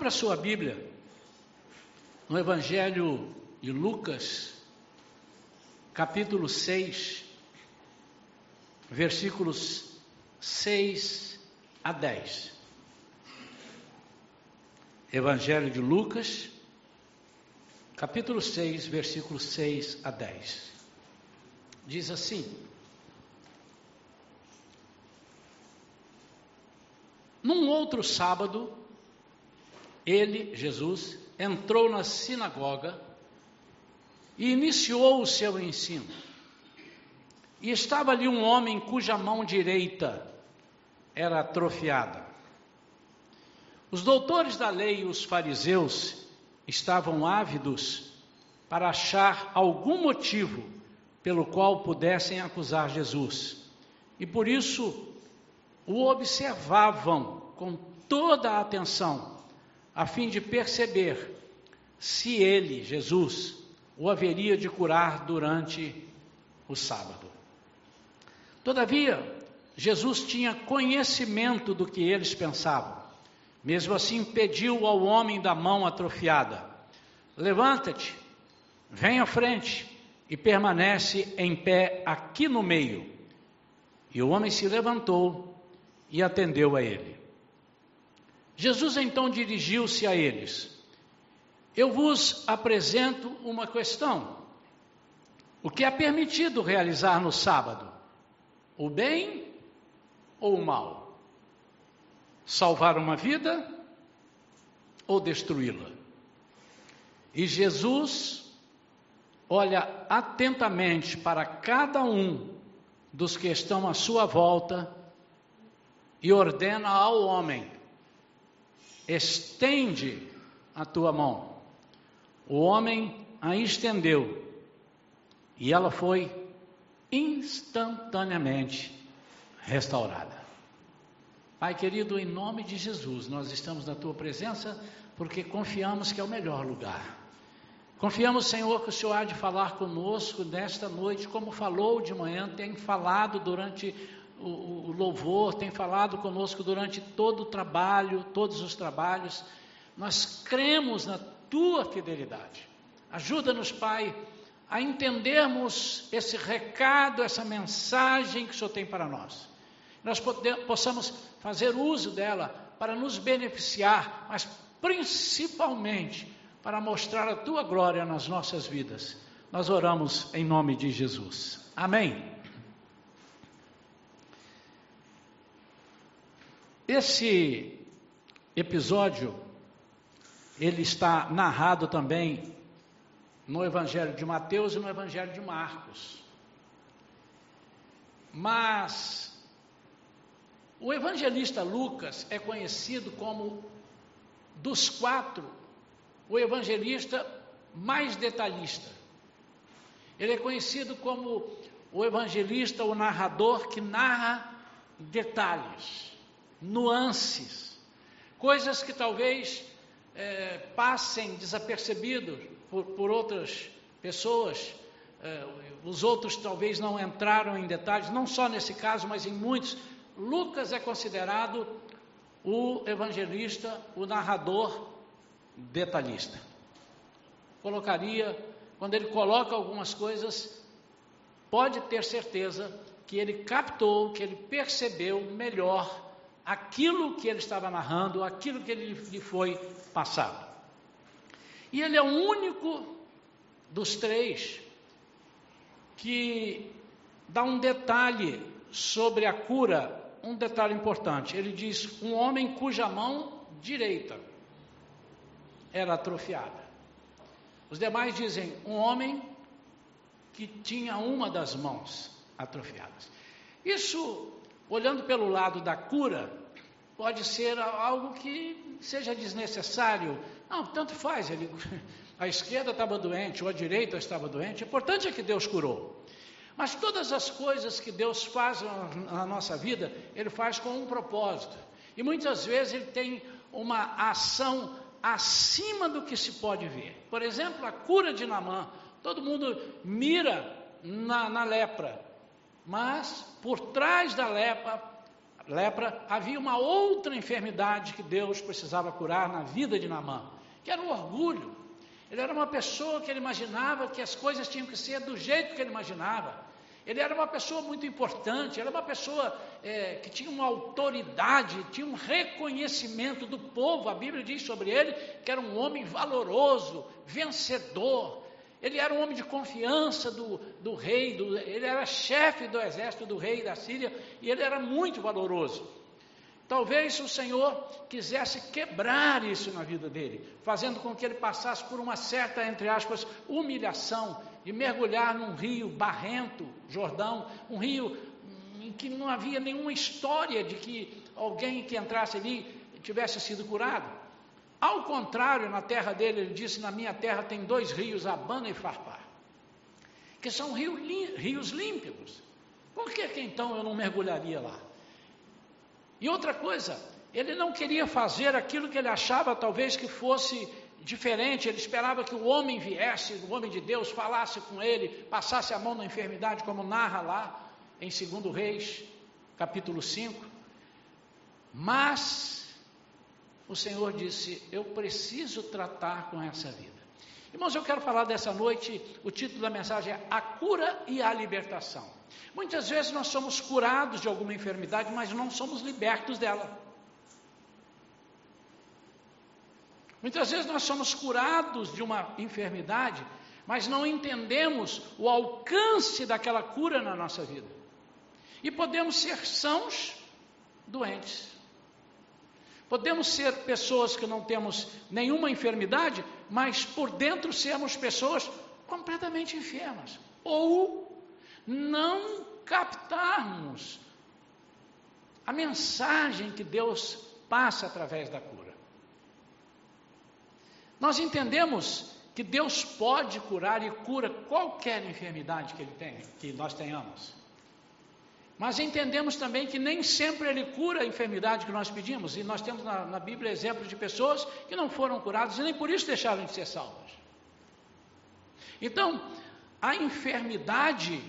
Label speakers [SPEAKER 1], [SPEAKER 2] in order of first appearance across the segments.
[SPEAKER 1] Abra sua Bíblia no Evangelho de Lucas, capítulo 6, versículos 6 a 10. Evangelho de Lucas, capítulo 6, versículos 6 a 10. Diz assim: Num outro sábado, ele, Jesus, entrou na sinagoga e iniciou o seu ensino. E estava ali um homem cuja mão direita era atrofiada. Os doutores da lei e os fariseus estavam ávidos para achar algum motivo pelo qual pudessem acusar Jesus. E por isso o observavam com toda a atenção a fim de perceber se ele, Jesus, o haveria de curar durante o sábado. Todavia, Jesus tinha conhecimento do que eles pensavam. Mesmo assim, pediu ao homem da mão atrofiada: Levanta-te, vem à frente e permanece em pé aqui no meio. E o homem se levantou e atendeu a ele. Jesus então dirigiu-se a eles: Eu vos apresento uma questão. O que é permitido realizar no sábado? O bem ou o mal? Salvar uma vida ou destruí-la? E Jesus olha atentamente para cada um dos que estão à sua volta e ordena ao homem: estende a tua mão. O homem a estendeu e ela foi instantaneamente restaurada. Pai querido, em nome de Jesus, nós estamos na tua presença porque confiamos que é o melhor lugar. Confiamos, Senhor, que o Senhor há de falar conosco nesta noite, como falou de manhã, tem falado durante o, o louvor, tem falado conosco durante todo o trabalho, todos os trabalhos. Nós cremos na tua fidelidade. Ajuda-nos, Pai, a entendermos esse recado, essa mensagem que o Senhor tem para nós. Nós possamos fazer uso dela para nos beneficiar, mas principalmente para mostrar a tua glória nas nossas vidas. Nós oramos em nome de Jesus. Amém. Esse episódio ele está narrado também no Evangelho de Mateus e no Evangelho de Marcos. Mas o evangelista Lucas é conhecido como dos quatro o evangelista mais detalhista. Ele é conhecido como o evangelista, o narrador que narra detalhes nuances, coisas que talvez é, passem desapercebidos por, por outras pessoas. É, os outros talvez não entraram em detalhes, não só nesse caso, mas em muitos. Lucas é considerado o evangelista, o narrador detalhista. Colocaria, quando ele coloca algumas coisas, pode ter certeza que ele captou, que ele percebeu melhor aquilo que ele estava narrando, aquilo que ele, lhe foi passado. E ele é o único dos três que dá um detalhe sobre a cura, um detalhe importante. Ele diz: um homem cuja mão direita era atrofiada. Os demais dizem: um homem que tinha uma das mãos atrofiadas. Isso olhando pelo lado da cura, pode ser algo que seja desnecessário. Não, tanto faz. Ele, a esquerda estava doente, ou a direita estava doente. O importante é que Deus curou. Mas todas as coisas que Deus faz na nossa vida, Ele faz com um propósito. E muitas vezes Ele tem uma ação acima do que se pode ver. Por exemplo, a cura de Namã. Todo mundo mira na, na lepra, mas por trás da lepra, lepra, havia uma outra enfermidade que Deus precisava curar na vida de Naamã, que era o orgulho. Ele era uma pessoa que ele imaginava que as coisas tinham que ser do jeito que ele imaginava. Ele era uma pessoa muito importante, era uma pessoa é, que tinha uma autoridade, tinha um reconhecimento do povo. A Bíblia diz sobre ele que era um homem valoroso, vencedor. Ele era um homem de confiança do, do rei, do, ele era chefe do exército do rei da Síria e ele era muito valoroso. Talvez o Senhor quisesse quebrar isso na vida dele, fazendo com que ele passasse por uma certa, entre aspas, humilhação, de mergulhar num rio barrento, Jordão, um rio em que não havia nenhuma história de que alguém que entrasse ali tivesse sido curado. Ao contrário, na terra dele, ele disse: Na minha terra tem dois rios, Abana e Farpar, que são rios, rios límpidos. Por que, que então eu não mergulharia lá? E outra coisa, ele não queria fazer aquilo que ele achava talvez que fosse diferente, ele esperava que o homem viesse, o homem de Deus, falasse com ele, passasse a mão na enfermidade, como narra lá em 2 Reis, capítulo 5. Mas o Senhor disse: Eu preciso tratar com essa vida. Irmãos, eu quero falar dessa noite, o título da mensagem é A Cura e a Libertação. Muitas vezes nós somos curados de alguma enfermidade, mas não somos libertos dela. Muitas vezes nós somos curados de uma enfermidade, mas não entendemos o alcance daquela cura na nossa vida. E podemos ser sãos doentes. Podemos ser pessoas que não temos nenhuma enfermidade, mas por dentro sermos pessoas completamente enfermas. Ou não captarmos a mensagem que Deus passa através da cura. Nós entendemos que Deus pode curar e cura qualquer enfermidade que ele tenha, que nós tenhamos. Mas entendemos também que nem sempre ele cura a enfermidade que nós pedimos, e nós temos na, na Bíblia exemplos de pessoas que não foram curadas e nem por isso deixaram de ser salvas. Então, a enfermidade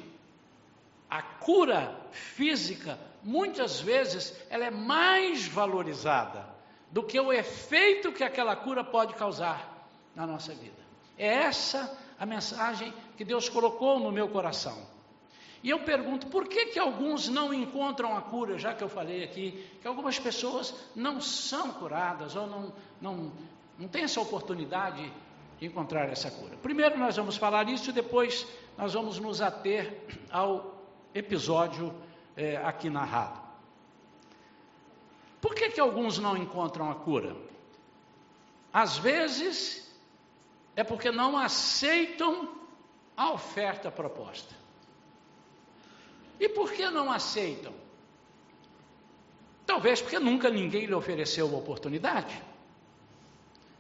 [SPEAKER 1] a cura física, muitas vezes, ela é mais valorizada do que o efeito que aquela cura pode causar na nossa vida. É essa a mensagem que Deus colocou no meu coração. E eu pergunto, por que que alguns não encontram a cura, já que eu falei aqui, que algumas pessoas não são curadas ou não, não, não têm essa oportunidade de encontrar essa cura? Primeiro nós vamos falar isso e depois nós vamos nos ater ao episódio é, aqui narrado. Por que, que alguns não encontram a cura? Às vezes é porque não aceitam a oferta proposta. E por que não aceitam? Talvez porque nunca ninguém lhe ofereceu a oportunidade.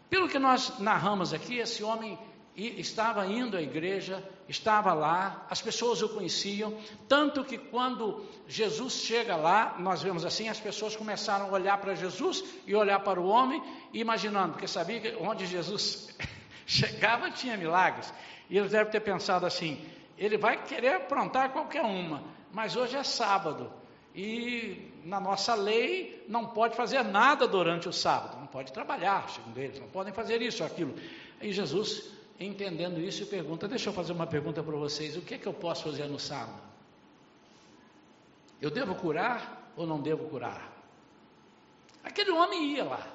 [SPEAKER 1] Pelo que nós narramos aqui, esse homem estava indo à igreja, estava lá, as pessoas o conheciam, tanto que quando Jesus chega lá, nós vemos assim, as pessoas começaram a olhar para Jesus e olhar para o homem, imaginando, porque sabia que onde Jesus chegava tinha milagres. E eles devem ter pensado assim: ele vai querer aprontar qualquer uma, mas hoje é sábado. E na nossa lei não pode fazer nada durante o sábado, não pode trabalhar, segundo eles, não podem fazer isso aquilo. E Jesus entendendo isso, pergunta: Deixa eu fazer uma pergunta para vocês: o que é que eu posso fazer no sábado? Eu devo curar ou não devo curar? Aquele homem ia lá.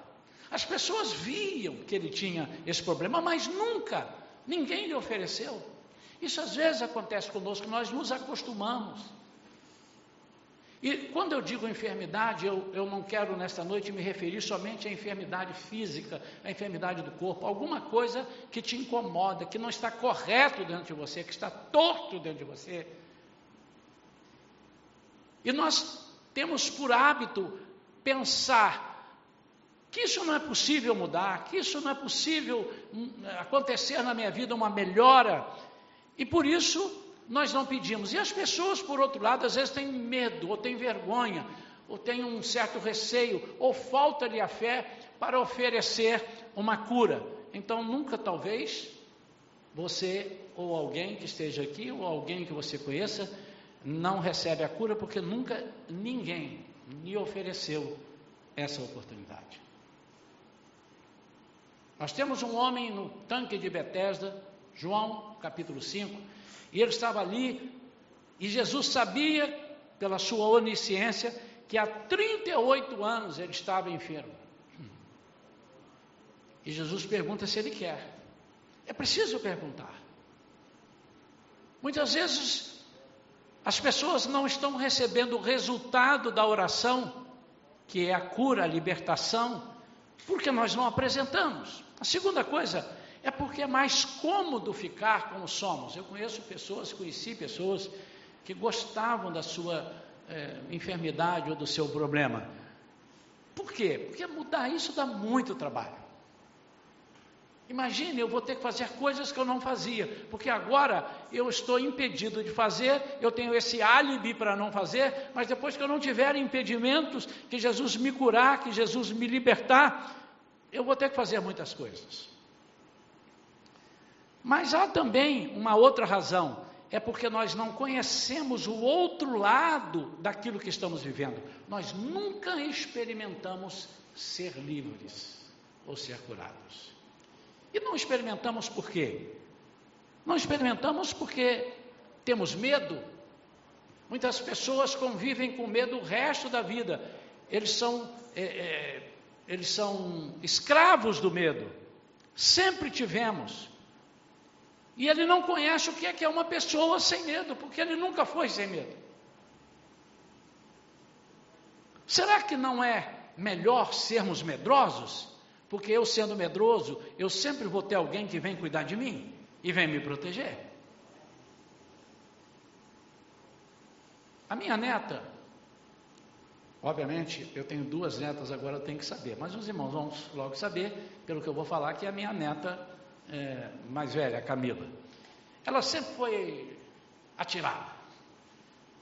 [SPEAKER 1] As pessoas viam que ele tinha esse problema, mas nunca ninguém lhe ofereceu. Isso às vezes acontece conosco, nós nos acostumamos. E quando eu digo enfermidade, eu, eu não quero nesta noite me referir somente à enfermidade física, à enfermidade do corpo, alguma coisa que te incomoda, que não está correto dentro de você, que está torto dentro de você. E nós temos por hábito pensar que isso não é possível mudar, que isso não é possível hum, acontecer na minha vida uma melhora, e por isso nós não pedimos. E as pessoas, por outro lado, às vezes têm medo, ou têm vergonha, ou têm um certo receio, ou falta-lhe a fé para oferecer uma cura. Então, nunca, talvez, você ou alguém que esteja aqui, ou alguém que você conheça, não recebe a cura, porque nunca ninguém me ofereceu essa oportunidade. Nós temos um homem no tanque de Betesda, João, capítulo 5, e ele estava ali, e Jesus sabia, pela sua onisciência, que há 38 anos ele estava enfermo. E Jesus pergunta se ele quer. É preciso perguntar. Muitas vezes as pessoas não estão recebendo o resultado da oração, que é a cura, a libertação, porque nós não apresentamos. A segunda coisa é porque é mais cômodo ficar como somos. Eu conheço pessoas, conheci pessoas que gostavam da sua é, enfermidade ou do seu problema. Por quê? Porque mudar isso dá muito trabalho. Imagine, eu vou ter que fazer coisas que eu não fazia, porque agora eu estou impedido de fazer, eu tenho esse álibi para não fazer, mas depois que eu não tiver impedimentos, que Jesus me curar, que Jesus me libertar, eu vou ter que fazer muitas coisas. Mas há também uma outra razão, é porque nós não conhecemos o outro lado daquilo que estamos vivendo. Nós nunca experimentamos ser livres ou ser curados. E não experimentamos por quê? Não experimentamos porque temos medo. Muitas pessoas convivem com medo o resto da vida. Eles são, é, é, eles são escravos do medo. Sempre tivemos. E ele não conhece o que é que é uma pessoa sem medo, porque ele nunca foi sem medo. Será que não é melhor sermos medrosos? Porque eu sendo medroso, eu sempre vou ter alguém que vem cuidar de mim e vem me proteger. A minha neta, obviamente, eu tenho duas netas agora, eu tenho que saber, mas os irmãos vão logo saber, pelo que eu vou falar, que a minha neta é, mais velha, Camila. Ela sempre foi atirada.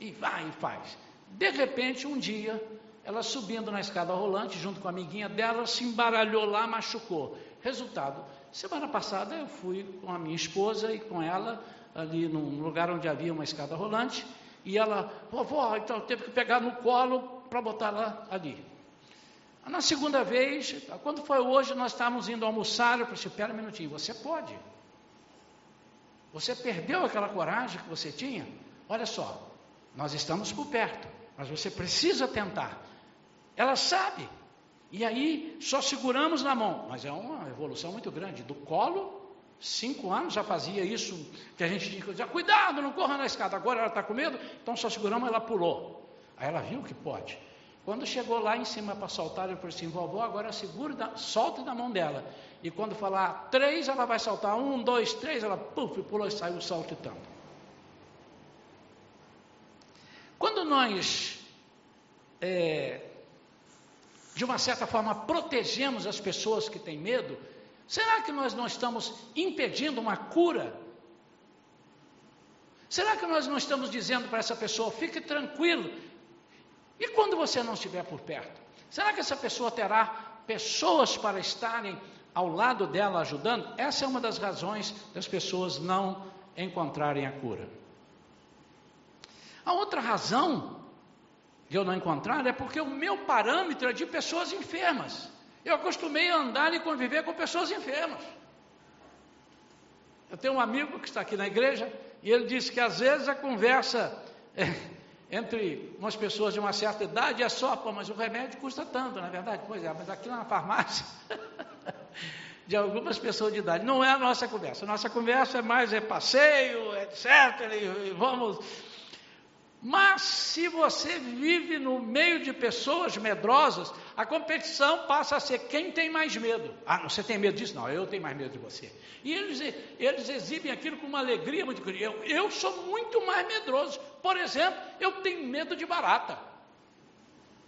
[SPEAKER 1] E vai e faz. De repente, um dia, ela subindo na escada rolante, junto com a amiguinha dela, se embaralhou lá, machucou. Resultado, semana passada eu fui com a minha esposa e com ela, ali num lugar onde havia uma escada rolante, e ela, vovó, então teve que pegar no colo para botar lá ali. Na segunda vez, quando foi hoje, nós estávamos indo almoçar, eu falei, assim, espera um minutinho, você pode. Você perdeu aquela coragem que você tinha? Olha só, nós estamos por perto, mas você precisa tentar. Ela sabe. E aí, só seguramos na mão. Mas é uma evolução muito grande. Do colo, cinco anos já fazia isso, que a gente dizer, cuidado, não corra na escada. Agora ela está com medo, então só seguramos, ela pulou. Aí ela viu que pode. Quando chegou lá em cima para saltar, eu falei assim: vovó, agora segura, da, solta da mão dela. E quando falar três, ela vai saltar. Um, dois, três, ela puf, pulou e saiu saltitando. Quando nós, é, de uma certa forma, protegemos as pessoas que têm medo, será que nós não estamos impedindo uma cura? Será que nós não estamos dizendo para essa pessoa, fique tranquilo, e quando você não estiver por perto? Será que essa pessoa terá pessoas para estarem ao lado dela ajudando? Essa é uma das razões das pessoas não encontrarem a cura. A outra razão de eu não encontrar é porque o meu parâmetro é de pessoas enfermas. Eu acostumei a andar e conviver com pessoas enfermas. Eu tenho um amigo que está aqui na igreja e ele disse que às vezes a conversa é, entre umas pessoas de uma certa idade é só, pô, mas o remédio custa tanto, na é verdade? Pois é, mas aqui na farmácia, de algumas pessoas de idade, não é a nossa conversa. Nossa conversa é mais é passeio, etc. E, e vamos. Mas se você vive no meio de pessoas medrosas, a competição passa a ser quem tem mais medo. Ah, você tem medo disso? Não, eu tenho mais medo de você. E eles, eles exibem aquilo com uma alegria muito grande. Eu, eu sou muito mais medroso. Por exemplo, eu tenho medo de barata.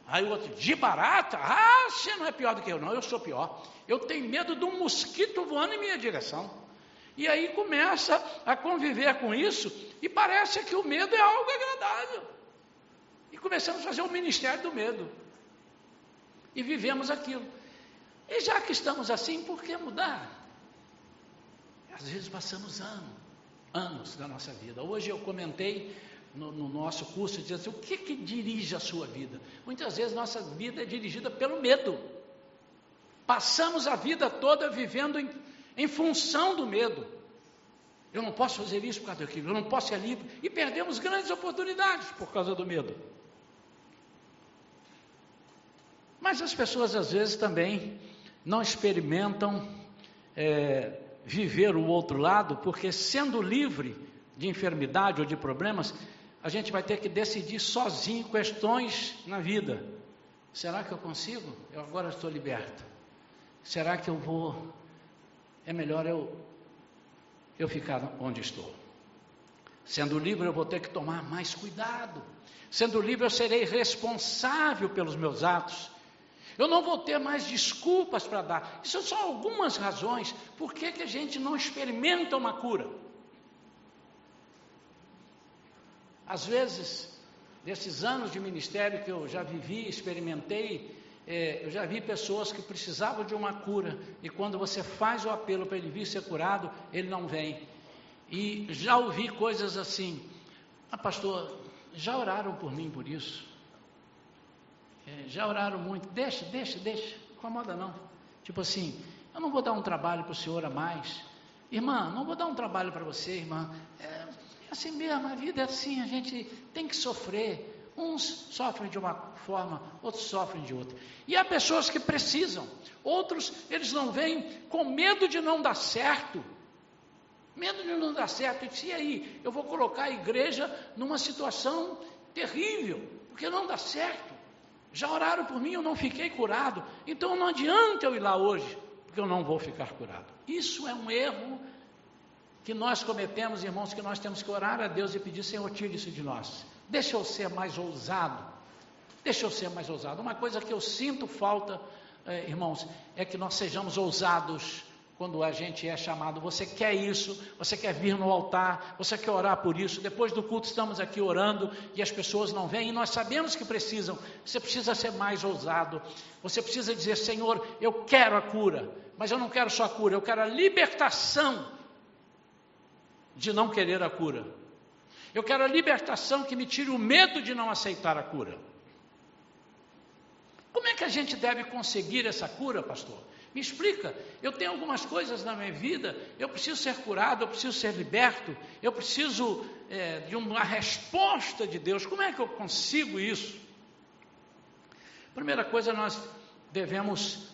[SPEAKER 1] Aí o outro, de barata? Ah, você não é pior do que eu, não, eu sou pior. Eu tenho medo de um mosquito voando em minha direção. E aí começa a conviver com isso e parece que o medo é algo agradável. E começamos a fazer o ministério do medo e vivemos aquilo. E já que estamos assim, por que mudar? Às vezes passamos anos, anos da nossa vida. Hoje eu comentei no, no nosso curso, diz assim, o que, que dirige a sua vida? Muitas vezes nossa vida é dirigida pelo medo. Passamos a vida toda vivendo em, em função do medo. Eu não posso fazer isso por causa daquilo, eu não posso ir ali. E perdemos grandes oportunidades por causa do medo. Mas as pessoas às vezes também não experimentam é, viver o outro lado, porque sendo livre de enfermidade ou de problemas, a gente vai ter que decidir sozinho questões na vida. Será que eu consigo? Eu agora estou liberto. Será que eu vou? É melhor eu eu ficar onde estou. Sendo livre, eu vou ter que tomar mais cuidado. Sendo livre, eu serei responsável pelos meus atos. Eu não vou ter mais desculpas para dar. Isso são algumas razões por que, que a gente não experimenta uma cura. Às vezes, desses anos de ministério que eu já vivi, experimentei, é, eu já vi pessoas que precisavam de uma cura, e quando você faz o apelo para ele vir ser curado, ele não vem. E já ouvi coisas assim: ah, pastor, já oraram por mim por isso? É, já oraram muito, deixa, deixa, deixa, incomoda não. Tipo assim, eu não vou dar um trabalho para o senhor a mais. Irmã, não vou dar um trabalho para você, irmã. É, é assim mesmo, a vida é assim, a gente tem que sofrer. Uns sofrem de uma forma, outros sofrem de outra. E há pessoas que precisam, outros eles não vêm com medo de não dar certo. Medo de não dar certo. E aí, eu vou colocar a igreja numa situação terrível, porque não dá certo. Já oraram por mim, eu não fiquei curado. Então não adianta eu ir lá hoje, porque eu não vou ficar curado. Isso é um erro que nós cometemos, irmãos, que nós temos que orar a Deus e pedir, Senhor, tire isso de nós. Deixa eu ser mais ousado. Deixa eu ser mais ousado. Uma coisa que eu sinto falta, eh, irmãos, é que nós sejamos ousados quando a gente é chamado, você quer isso, você quer vir no altar, você quer orar por isso. Depois do culto estamos aqui orando e as pessoas não vêm e nós sabemos que precisam. Você precisa ser mais ousado. Você precisa dizer, Senhor, eu quero a cura, mas eu não quero só a cura, eu quero a libertação de não querer a cura. Eu quero a libertação que me tire o medo de não aceitar a cura. Como é que a gente deve conseguir essa cura, pastor? Me explica, eu tenho algumas coisas na minha vida, eu preciso ser curado, eu preciso ser liberto, eu preciso é, de uma resposta de Deus. Como é que eu consigo isso? Primeira coisa, nós devemos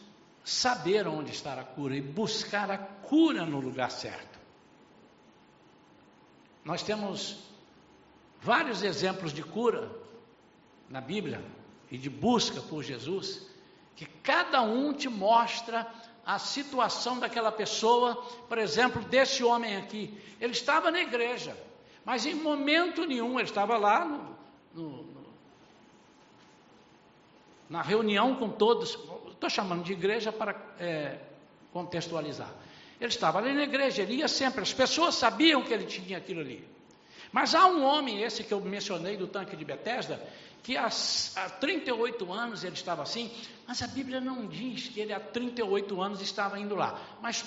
[SPEAKER 1] saber onde está a cura e buscar a cura no lugar certo. Nós temos vários exemplos de cura na Bíblia e de busca por Jesus que cada um te mostra a situação daquela pessoa, por exemplo, desse homem aqui. Ele estava na igreja, mas em momento nenhum ele estava lá no, no, no, na reunião com todos. Estou chamando de igreja para é, contextualizar. Ele estava ali na igreja, ele ia sempre, as pessoas sabiam que ele tinha aquilo ali. Mas há um homem, esse que eu mencionei do tanque de Betesda, que há, há 38 anos ele estava assim, mas a Bíblia não diz que ele há 38 anos estava indo lá. Mas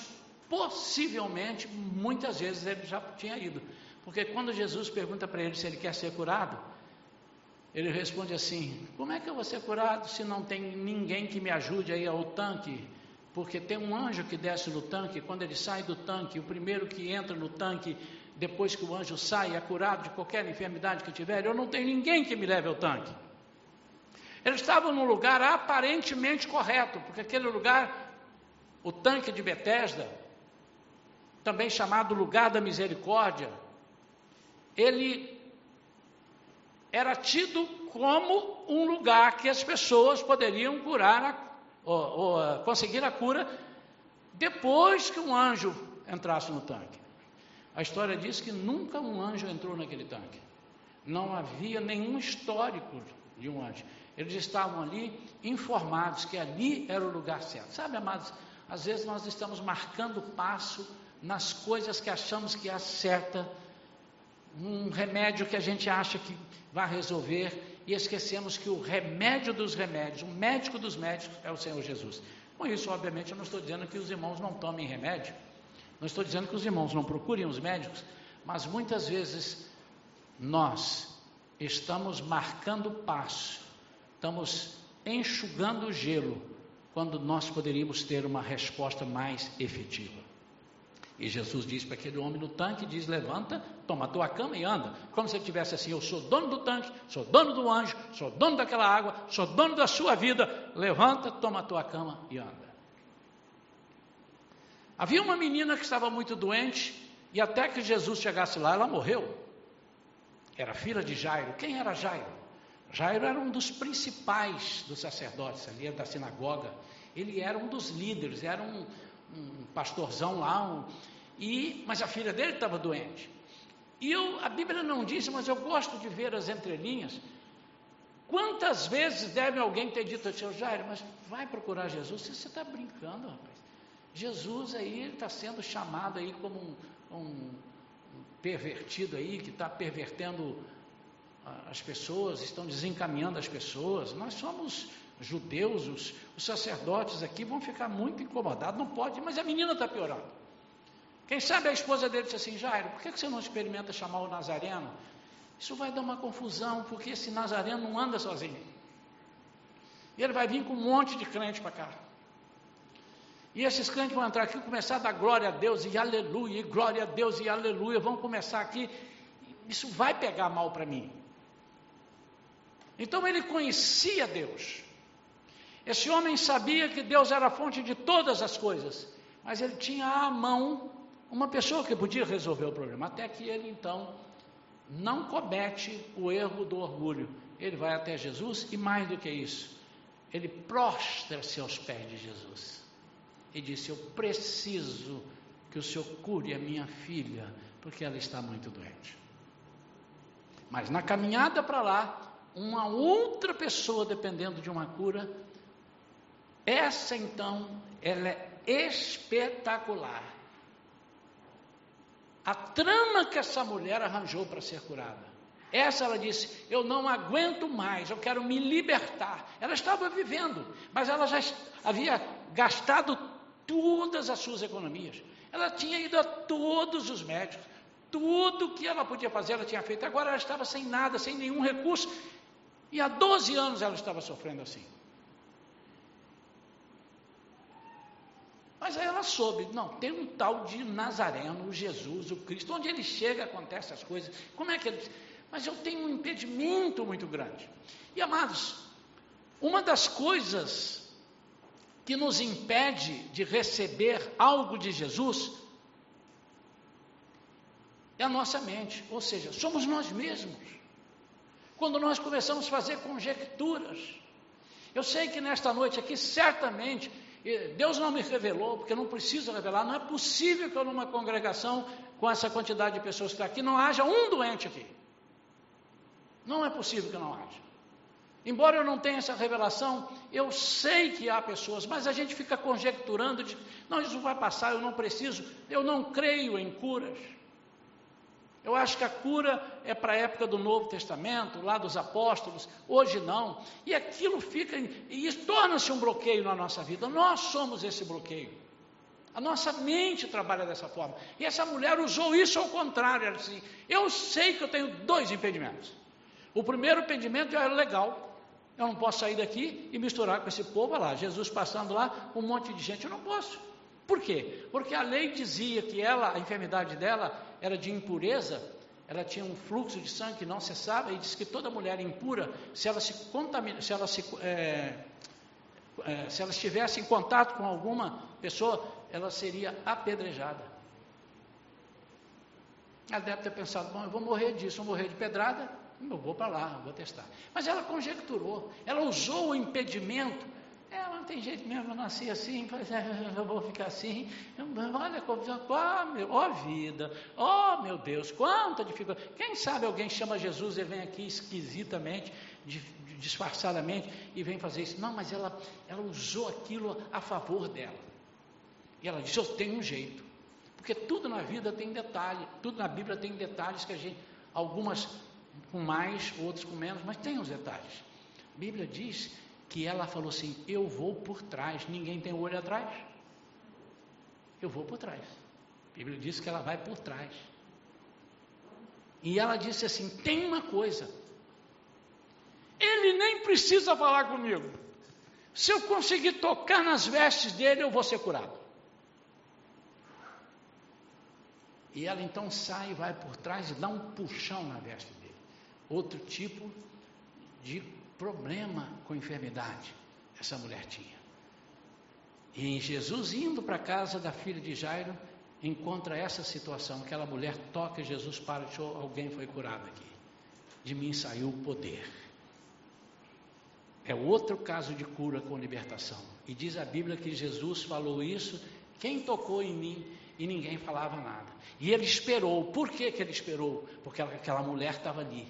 [SPEAKER 1] possivelmente, muitas vezes ele já tinha ido. Porque quando Jesus pergunta para ele se ele quer ser curado, ele responde assim: Como é que eu vou ser curado se não tem ninguém que me ajude aí ao tanque? Porque tem um anjo que desce no tanque, quando ele sai do tanque, o primeiro que entra no tanque depois que o anjo sai, é curado de qualquer enfermidade que tiver, eu não tenho ninguém que me leve ao tanque. Eles estavam num lugar aparentemente correto, porque aquele lugar, o tanque de Betesda, também chamado lugar da misericórdia, ele era tido como um lugar que as pessoas poderiam curar, a, ou, ou conseguir a cura, depois que um anjo entrasse no tanque. A história diz que nunca um anjo entrou naquele tanque. Não havia nenhum histórico de um anjo. Eles estavam ali informados que ali era o lugar certo. Sabe, amados, às vezes nós estamos marcando passo nas coisas que achamos que é certa, um remédio que a gente acha que vai resolver e esquecemos que o remédio dos remédios, o médico dos médicos é o Senhor Jesus. Com isso, obviamente, eu não estou dizendo que os irmãos não tomem remédio. Não estou dizendo que os irmãos não procurem os médicos, mas muitas vezes nós estamos marcando passo, estamos enxugando o gelo, quando nós poderíamos ter uma resposta mais efetiva. E Jesus diz para aquele homem no tanque, diz, levanta, toma a tua cama e anda. Como se ele tivesse assim, eu sou dono do tanque, sou dono do anjo, sou dono daquela água, sou dono da sua vida, levanta, toma a tua cama e anda. Havia uma menina que estava muito doente, e até que Jesus chegasse lá, ela morreu. Era filha de Jairo. Quem era Jairo? Jairo era um dos principais dos sacerdotes ali da sinagoga. Ele era um dos líderes, era um, um pastorzão lá, um, e, mas a filha dele estava doente. E eu, a Bíblia não disse, mas eu gosto de ver as entrelinhas. Quantas vezes deve alguém ter dito ao seu Jairo, mas vai procurar Jesus? Você está brincando, rapaz. Jesus aí está sendo chamado aí como um, um pervertido aí, que está pervertendo as pessoas, estão desencaminhando as pessoas. Nós somos judeus, os, os sacerdotes aqui vão ficar muito incomodados, não pode, mas a menina está piorando. Quem sabe a esposa dele disse assim, Jairo, por que você não experimenta chamar o Nazareno? Isso vai dar uma confusão, porque esse Nazareno não anda sozinho. E ele vai vir com um monte de crente para cá. E esses crentes vão entrar aqui começar a dar glória a Deus e aleluia, e glória a Deus e aleluia. Vão começar aqui. Isso vai pegar mal para mim. Então ele conhecia Deus. Esse homem sabia que Deus era a fonte de todas as coisas, mas ele tinha à mão uma pessoa que podia resolver o problema, até que ele então não comete o erro do orgulho. Ele vai até Jesus e mais do que isso, ele prostra-se aos pés de Jesus e disse: Eu preciso que o Senhor cure a minha filha, porque ela está muito doente. Mas na caminhada para lá, uma outra pessoa dependendo de uma cura essa então, ela é espetacular. A trama que essa mulher arranjou para ser curada. Essa ela disse: Eu não aguento mais, eu quero me libertar. Ela estava vivendo, mas ela já havia gastado todas as suas economias. Ela tinha ido a todos os médicos, tudo que ela podia fazer, ela tinha feito. Agora ela estava sem nada, sem nenhum recurso. E há 12 anos ela estava sofrendo assim. Mas aí ela soube, não, tem um tal de Nazareno, o Jesus, o Cristo, onde ele chega acontecem as coisas. Como é que ele. Mas eu tenho um impedimento muito grande. E amados, uma das coisas que nos impede de receber algo de Jesus é a nossa mente, ou seja, somos nós mesmos. Quando nós começamos a fazer conjecturas, eu sei que nesta noite aqui, certamente, Deus não me revelou, porque não precisa revelar, não é possível que eu numa congregação com essa quantidade de pessoas que está aqui, não haja um doente aqui. Não é possível que não haja. Embora eu não tenha essa revelação, eu sei que há pessoas, mas a gente fica conjecturando de, não, isso vai passar, eu não preciso, eu não creio em curas. Eu acho que a cura é para a época do Novo Testamento, lá dos apóstolos, hoje não. E aquilo fica, e torna-se um bloqueio na nossa vida. Nós somos esse bloqueio. A nossa mente trabalha dessa forma. E essa mulher usou isso ao contrário. Ela disse assim, eu sei que eu tenho dois impedimentos. O primeiro impedimento é legal. Eu não posso sair daqui e misturar com esse povo lá. Jesus passando lá, um monte de gente. Eu não posso. Por quê? Porque a lei dizia que ela, a enfermidade dela, era de impureza, ela tinha um fluxo de sangue que não cessava, e diz que toda mulher impura, se ela se contamina, se ela se, é, é, se ela estivesse em contato com alguma pessoa, ela seria apedrejada. Ela deve ter pensado, bom, eu vou morrer disso, vou morrer de pedrada, eu vou para lá, vou testar. Mas ela conjecturou, ela usou o impedimento mas não tem jeito mesmo, eu nasci assim, eu vou ficar assim. Olha, ó oh, vida, ó oh, meu Deus, quanta dificuldade. Quem sabe alguém chama Jesus e vem aqui esquisitamente, disfarçadamente, e vem fazer isso. Não, mas ela, ela usou aquilo a favor dela. E ela disse: Eu tenho um jeito. Porque tudo na vida tem detalhe, tudo na Bíblia tem detalhes que a gente, algumas com mais, outros com menos, mas tem os detalhes. A Bíblia diz que ela falou assim: Eu vou por trás, ninguém tem olho atrás. Eu vou por trás. A Bíblia diz que ela vai por trás. E ela disse assim: Tem uma coisa, Ele nem precisa falar comigo. Se eu conseguir tocar nas vestes dele, eu vou ser curado. E ela então sai, vai por trás e dá um puxão na veste. Outro tipo de problema com enfermidade essa mulher tinha. E Jesus indo para a casa da filha de Jairo, encontra essa situação, aquela mulher toca Jesus para, alguém foi curado aqui. De mim saiu o poder. É outro caso de cura com libertação. E diz a Bíblia que Jesus falou isso, quem tocou em mim e ninguém falava nada. E ele esperou. Por que, que ele esperou? Porque aquela mulher estava ali.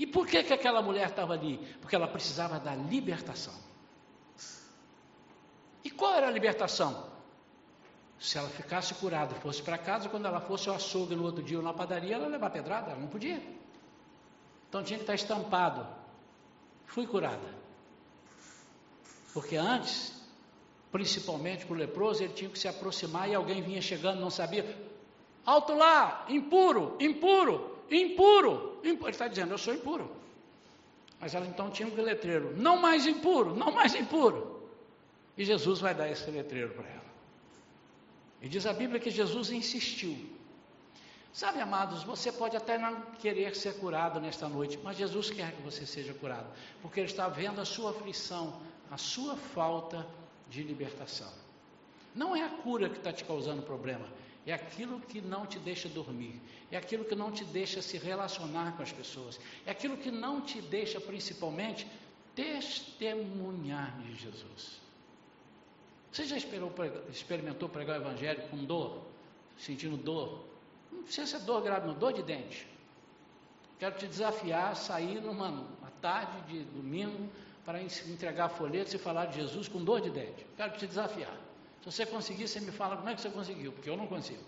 [SPEAKER 1] E por que, que aquela mulher estava ali? Porque ela precisava da libertação. E qual era a libertação? Se ela ficasse curada fosse para casa, quando ela fosse ao açougue no outro dia ou na padaria, ela levar pedrada, ela não podia. Então tinha que estar estampado. Fui curada. Porque antes principalmente para o leproso, ele tinha que se aproximar e alguém vinha chegando, não sabia. Alto lá, impuro, impuro, impuro. impuro. Ele está dizendo, eu sou impuro. Mas ela então tinha um letreiro, não mais impuro, não mais impuro. E Jesus vai dar esse letreiro para ela. E diz a Bíblia que Jesus insistiu. Sabe, amados, você pode até não querer ser curado nesta noite, mas Jesus quer que você seja curado, porque Ele está vendo a sua aflição, a sua falta de libertação. Não é a cura que está te causando problema, é aquilo que não te deixa dormir, é aquilo que não te deixa se relacionar com as pessoas, é aquilo que não te deixa, principalmente, testemunhar de Jesus. Você já esperou, experimentou pregar o Evangelho com dor, sentindo dor? Não precisa ser dor grave, não, dor de dente. Quero te desafiar a sair numa tarde de domingo para entregar folhetos e falar de Jesus com dor de dente. Quero te desafiar. Se você conseguir, você me fala como é que você conseguiu, porque eu não consigo.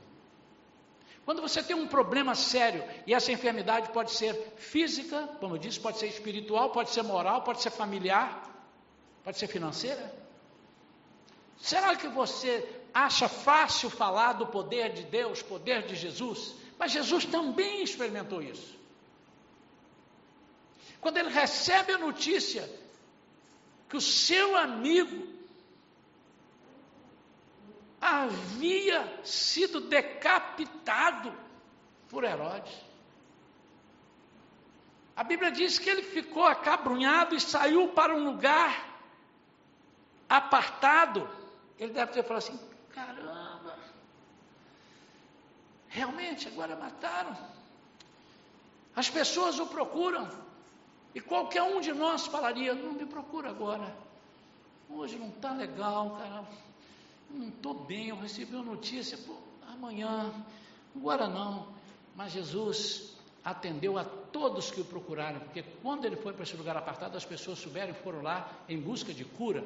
[SPEAKER 1] Quando você tem um problema sério, e essa enfermidade pode ser física, como eu disse, pode ser espiritual, pode ser moral, pode ser familiar, pode ser financeira. Será que você acha fácil falar do poder de Deus, poder de Jesus? Mas Jesus também experimentou isso. Quando ele recebe a notícia que o seu amigo havia sido decapitado por Herodes. A Bíblia diz que ele ficou acabrunhado e saiu para um lugar apartado. Ele deve ter falado assim: caramba, realmente agora mataram. As pessoas o procuram. E qualquer um de nós falaria: não me procura agora. Hoje não está legal, cara. Não estou bem. Eu recebi uma notícia. Pô, amanhã. Agora não. Mas Jesus atendeu a todos que o procuraram, porque quando ele foi para esse lugar apartado, as pessoas souberam e foram lá em busca de cura.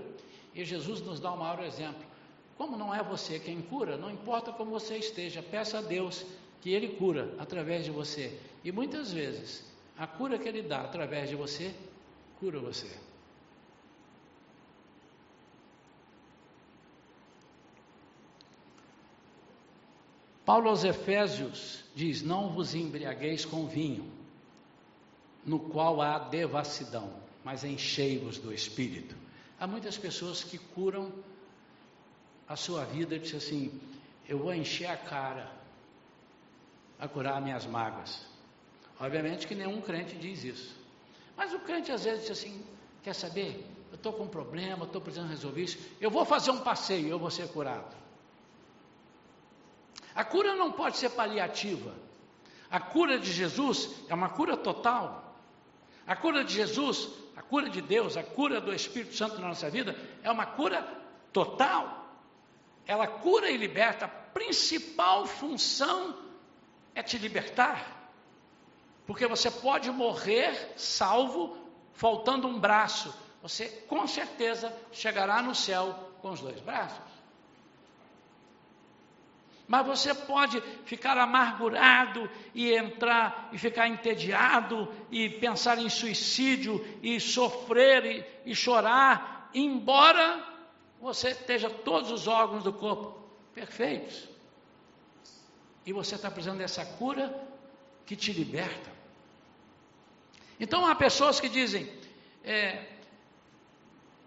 [SPEAKER 1] E Jesus nos dá o maior exemplo. Como não é você quem cura, não importa como você esteja, peça a Deus que Ele cura através de você. E muitas vezes a cura que Ele dá através de você, cura você. Paulo aos Efésios diz: Não vos embriagueis com vinho, no qual há devassidão, mas enchei-vos do espírito. Há muitas pessoas que curam a sua vida, diz assim: Eu vou encher a cara a curar minhas mágoas. Obviamente que nenhum crente diz isso. Mas o crente às vezes diz assim: quer saber? Eu estou com um problema, estou precisando resolver isso. Eu vou fazer um passeio, eu vou ser curado. A cura não pode ser paliativa. A cura de Jesus é uma cura total. A cura de Jesus, a cura de Deus, a cura do Espírito Santo na nossa vida é uma cura total. Ela cura e liberta. A principal função é te libertar. Porque você pode morrer salvo, faltando um braço. Você com certeza chegará no céu com os dois braços. Mas você pode ficar amargurado e entrar e ficar entediado e pensar em suicídio e sofrer e, e chorar, embora você esteja todos os órgãos do corpo perfeitos. E você está precisando dessa cura que te liberta. Então há pessoas que dizem: é,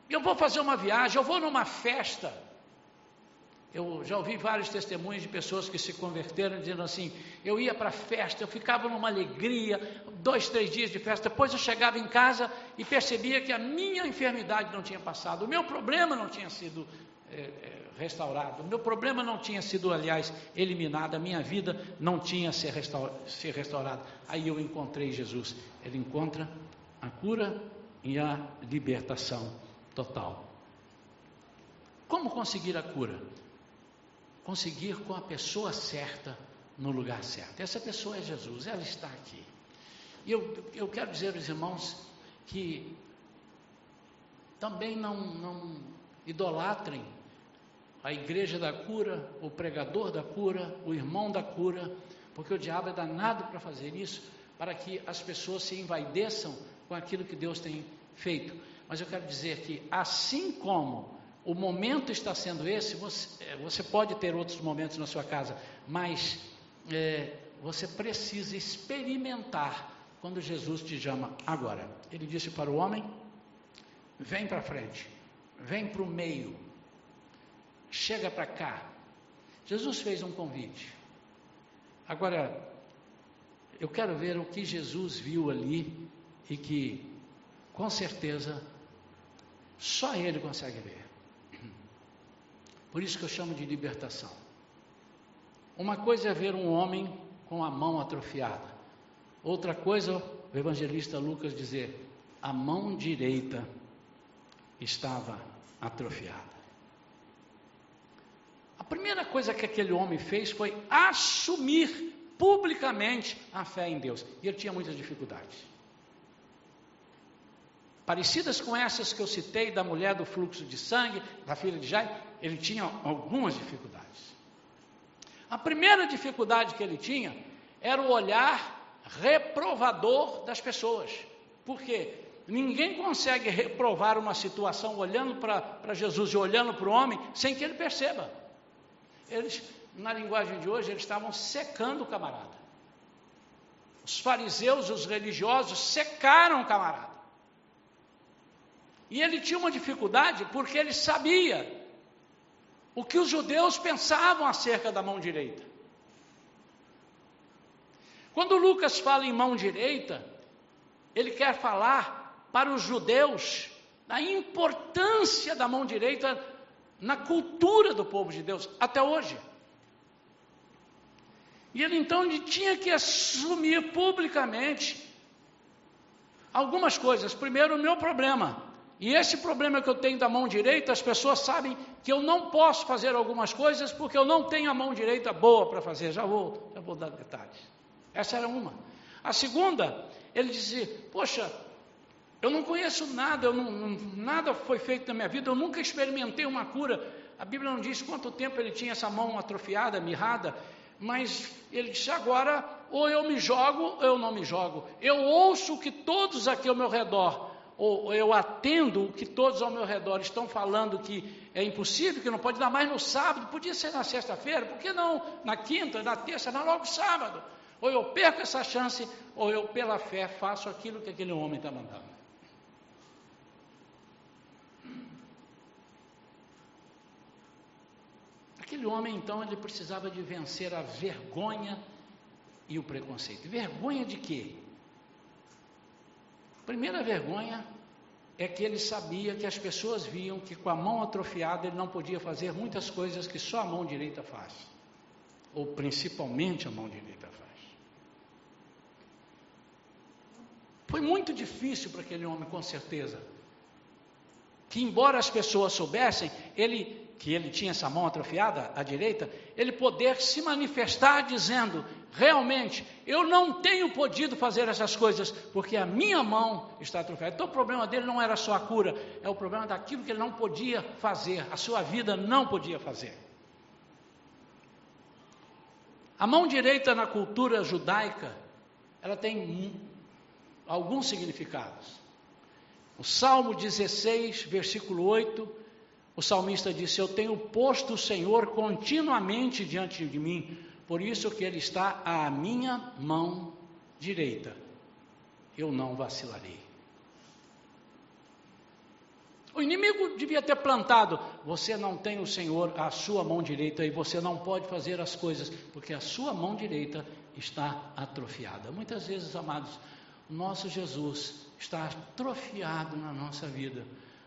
[SPEAKER 1] eu vou fazer uma viagem, eu vou numa festa. Eu já ouvi vários testemunhos de pessoas que se converteram dizendo assim: eu ia para a festa, eu ficava numa alegria, dois, três dias de festa, depois eu chegava em casa e percebia que a minha enfermidade não tinha passado, o meu problema não tinha sido é, restaurado, o meu problema não tinha sido, aliás, eliminado, a minha vida não tinha se, restaur, se restaurado. Aí eu encontrei Jesus, ele encontra a cura e a libertação total. Como conseguir a cura? Conseguir com a pessoa certa no lugar certo. Essa pessoa é Jesus, ela está aqui. E eu, eu quero dizer aos irmãos que também não, não idolatrem a igreja da cura, o pregador da cura, o irmão da cura, porque o diabo é danado para fazer isso, para que as pessoas se envaideçam com aquilo que Deus tem feito. Mas eu quero dizer que, assim como o momento está sendo esse, você, é, você pode ter outros momentos na sua casa, mas é, você precisa experimentar quando Jesus te chama agora. Ele disse para o homem: vem para frente, vem para o meio, chega para cá. Jesus fez um convite. Agora, eu quero ver o que Jesus viu ali e que, com certeza, só Ele consegue ver. Por isso que eu chamo de libertação. Uma coisa é ver um homem com a mão atrofiada. Outra coisa, o evangelista Lucas dizer, a mão direita estava atrofiada. A primeira coisa que aquele homem fez foi assumir publicamente a fé em Deus. E ele tinha muitas dificuldades parecidas com essas que eu citei da mulher do fluxo de sangue, da filha de Jairo, ele tinha algumas dificuldades. A primeira dificuldade que ele tinha era o olhar reprovador das pessoas. Por quê? Ninguém consegue reprovar uma situação olhando para Jesus e olhando para o homem sem que ele perceba. Eles, na linguagem de hoje, eles estavam secando o camarada. Os fariseus, os religiosos, secaram o camarada. E ele tinha uma dificuldade porque ele sabia o que os judeus pensavam acerca da mão direita. Quando Lucas fala em mão direita, ele quer falar para os judeus da importância da mão direita na cultura do povo de Deus até hoje. E ele então ele tinha que assumir publicamente algumas coisas. Primeiro, o meu problema. E esse problema que eu tenho da mão direita, as pessoas sabem que eu não posso fazer algumas coisas porque eu não tenho a mão direita boa para fazer. Já vou, já vou dar detalhes. Essa era uma. A segunda, ele dizia: Poxa, eu não conheço nada, eu não, nada foi feito na minha vida, eu nunca experimentei uma cura. A Bíblia não diz quanto tempo ele tinha essa mão atrofiada, mirrada, mas ele disse: agora, ou eu me jogo, ou eu não me jogo. Eu ouço que todos aqui ao meu redor ou eu atendo o que todos ao meu redor estão falando que é impossível, que não pode dar mais no sábado, podia ser na sexta-feira, por que não na quinta, na terça, não logo sábado? Ou eu perco essa chance, ou eu, pela fé, faço aquilo que aquele homem está mandando. Aquele homem, então, ele precisava de vencer a vergonha e o preconceito. Vergonha de quê? Primeira vergonha é que ele sabia que as pessoas viam que com a mão atrofiada ele não podia fazer muitas coisas que só a mão direita faz, ou principalmente a mão direita faz. Foi muito difícil para aquele homem, com certeza, que embora as pessoas soubessem, ele que ele tinha essa mão atrofiada à direita, ele poder se manifestar dizendo: realmente, eu não tenho podido fazer essas coisas porque a minha mão está atrofiada. Então o problema dele não era só a cura, é o problema daquilo que ele não podia fazer, a sua vida não podia fazer. A mão direita na cultura judaica, ela tem alguns significados. O Salmo 16, versículo 8, o salmista disse: Eu tenho posto o Senhor continuamente diante de mim, por isso que Ele está à minha mão direita. Eu não vacilarei. O inimigo devia ter plantado: você não tem o Senhor à sua mão direita e você não pode fazer as coisas, porque a sua mão direita está atrofiada. Muitas vezes, amados, nosso Jesus está atrofiado na nossa vida,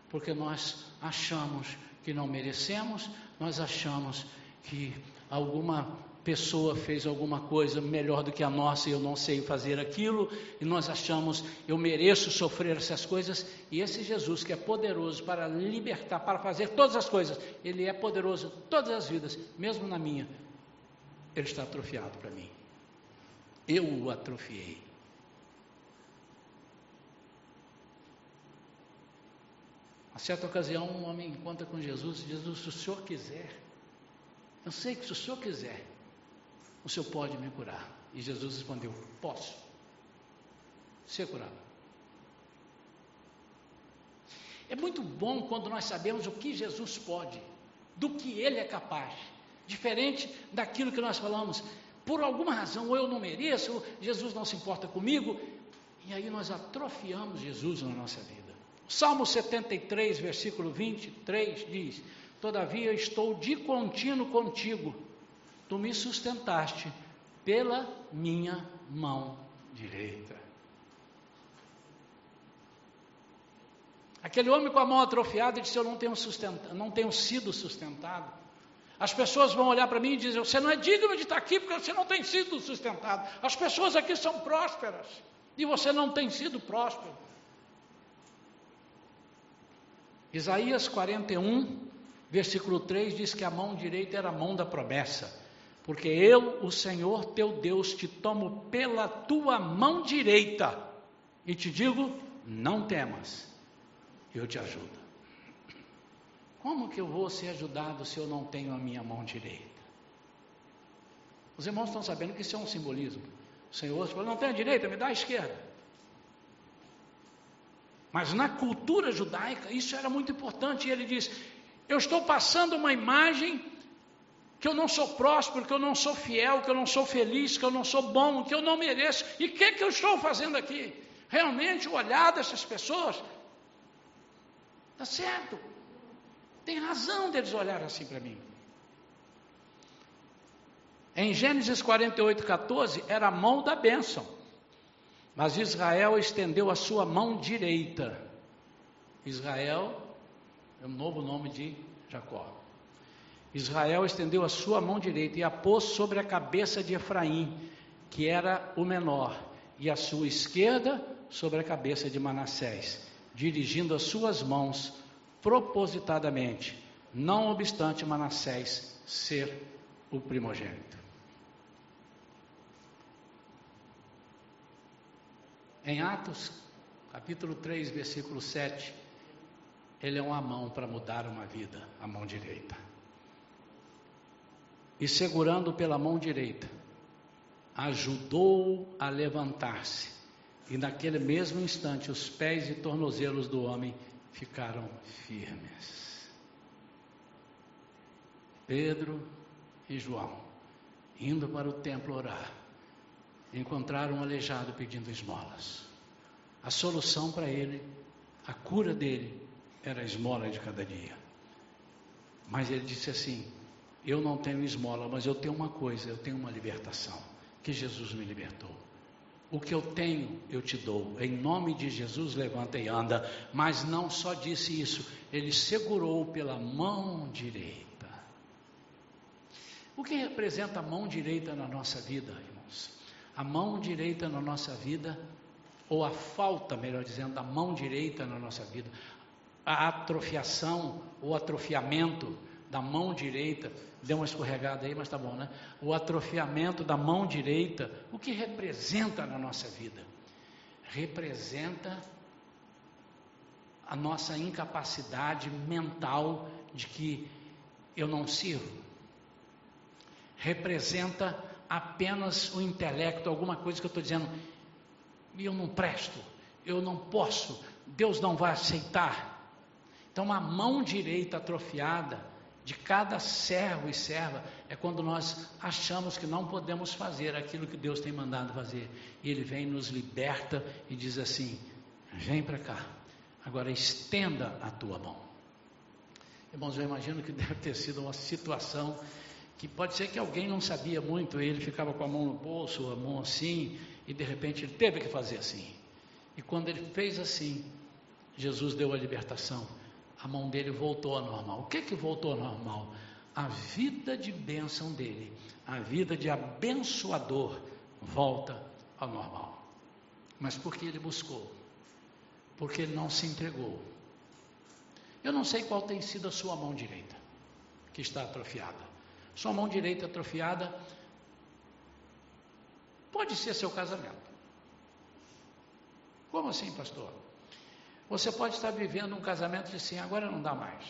[SPEAKER 1] porque nós achamos que não merecemos, nós achamos que alguma pessoa fez alguma coisa melhor do que a nossa e eu não sei fazer aquilo, e nós achamos eu mereço sofrer essas coisas, e esse Jesus que é poderoso para libertar, para fazer todas as coisas, ele é poderoso todas as vidas, mesmo na minha, ele está atrofiado para mim. Eu o atrofiei. A certa ocasião, um homem encontra com Jesus e diz: Se o senhor quiser, eu sei que se o senhor quiser, o senhor pode me curar. E Jesus respondeu: Posso ser curado. É muito bom quando nós sabemos o que Jesus pode, do que ele é capaz, diferente daquilo que nós falamos. Por alguma razão, ou eu não mereço, Jesus não se importa comigo, e aí nós atrofiamos Jesus na nossa vida. Salmo 73, versículo 23 diz: Todavia estou de contínuo contigo tu me sustentaste pela minha mão direita. Aquele homem com a mão atrofiada disse: Eu não tenho, não tenho sido sustentado. As pessoas vão olhar para mim e dizer: Você não é digno de estar aqui porque você não tem sido sustentado. As pessoas aqui são prósperas e você não tem sido próspero. Isaías 41, versículo 3 diz que a mão direita era a mão da promessa. Porque eu, o Senhor teu Deus, te tomo pela tua mão direita e te digo: não temas, eu te ajudo. Como que eu vou ser ajudado se eu não tenho a minha mão direita? Os irmãos estão sabendo que isso é um simbolismo. O Senhor falou: não tem a direita, me dá a esquerda. Mas na cultura judaica isso era muito importante. E ele diz: Eu estou passando uma imagem que eu não sou próspero, que eu não sou fiel, que eu não sou feliz, que eu não sou bom, que eu não mereço. E o que, que eu estou fazendo aqui? Realmente o olhar dessas pessoas está certo. Tem razão deles olhar assim para mim. Em Gênesis 48, 14, era a mão da bênção. Mas Israel estendeu a sua mão direita. Israel é o novo nome de Jacó. Israel estendeu a sua mão direita e a pôs sobre a cabeça de Efraim, que era o menor, e a sua esquerda sobre a cabeça de Manassés, dirigindo as suas mãos propositadamente, não obstante Manassés ser o primogênito. Em Atos, capítulo 3, versículo 7, ele é uma mão para mudar uma vida, a mão direita e segurando pela mão direita, ajudou a levantar-se. E naquele mesmo instante, os pés e tornozelos do homem ficaram firmes. Pedro e João, indo para o templo orar, encontraram um aleijado pedindo esmolas. A solução para ele, a cura dele, era a esmola de cada dia. Mas ele disse assim: eu não tenho esmola, mas eu tenho uma coisa, eu tenho uma libertação, que Jesus me libertou. O que eu tenho, eu te dou. Em nome de Jesus, levanta e anda. Mas não só disse isso, ele segurou pela mão direita. O que representa a mão direita na nossa vida, irmãos? A mão direita na nossa vida, ou a falta, melhor dizendo, da mão direita na nossa vida, a atrofiação ou atrofiamento da mão direita Deu uma escorregada aí, mas tá bom, né? O atrofiamento da mão direita, o que representa na nossa vida? Representa a nossa incapacidade mental de que eu não sirvo. Representa apenas o intelecto, alguma coisa que eu estou dizendo, eu não presto, eu não posso, Deus não vai aceitar. Então, a mão direita atrofiada de cada servo e serva é quando nós achamos que não podemos fazer aquilo que Deus tem mandado fazer. E Ele vem, nos liberta e diz assim: vem para cá, Agora estenda a tua mão. Irmãos, eu imagino que deve ter sido uma situação que pode ser que alguém não sabia muito, ele ficava com a mão no bolso, a mão assim, e de repente ele teve que fazer assim. E quando ele fez assim, Jesus deu a libertação, a mão dele voltou ao normal. O que que voltou ao normal? A vida de bênção dele, a vida de abençoador volta ao normal. Mas porque ele buscou, porque ele não se entregou. Eu não sei qual tem sido a sua mão direita, que está atrofiada. Sua mão direita atrofiada pode ser seu casamento. Como assim, pastor? Você pode estar vivendo um casamento de assim, agora não dá mais.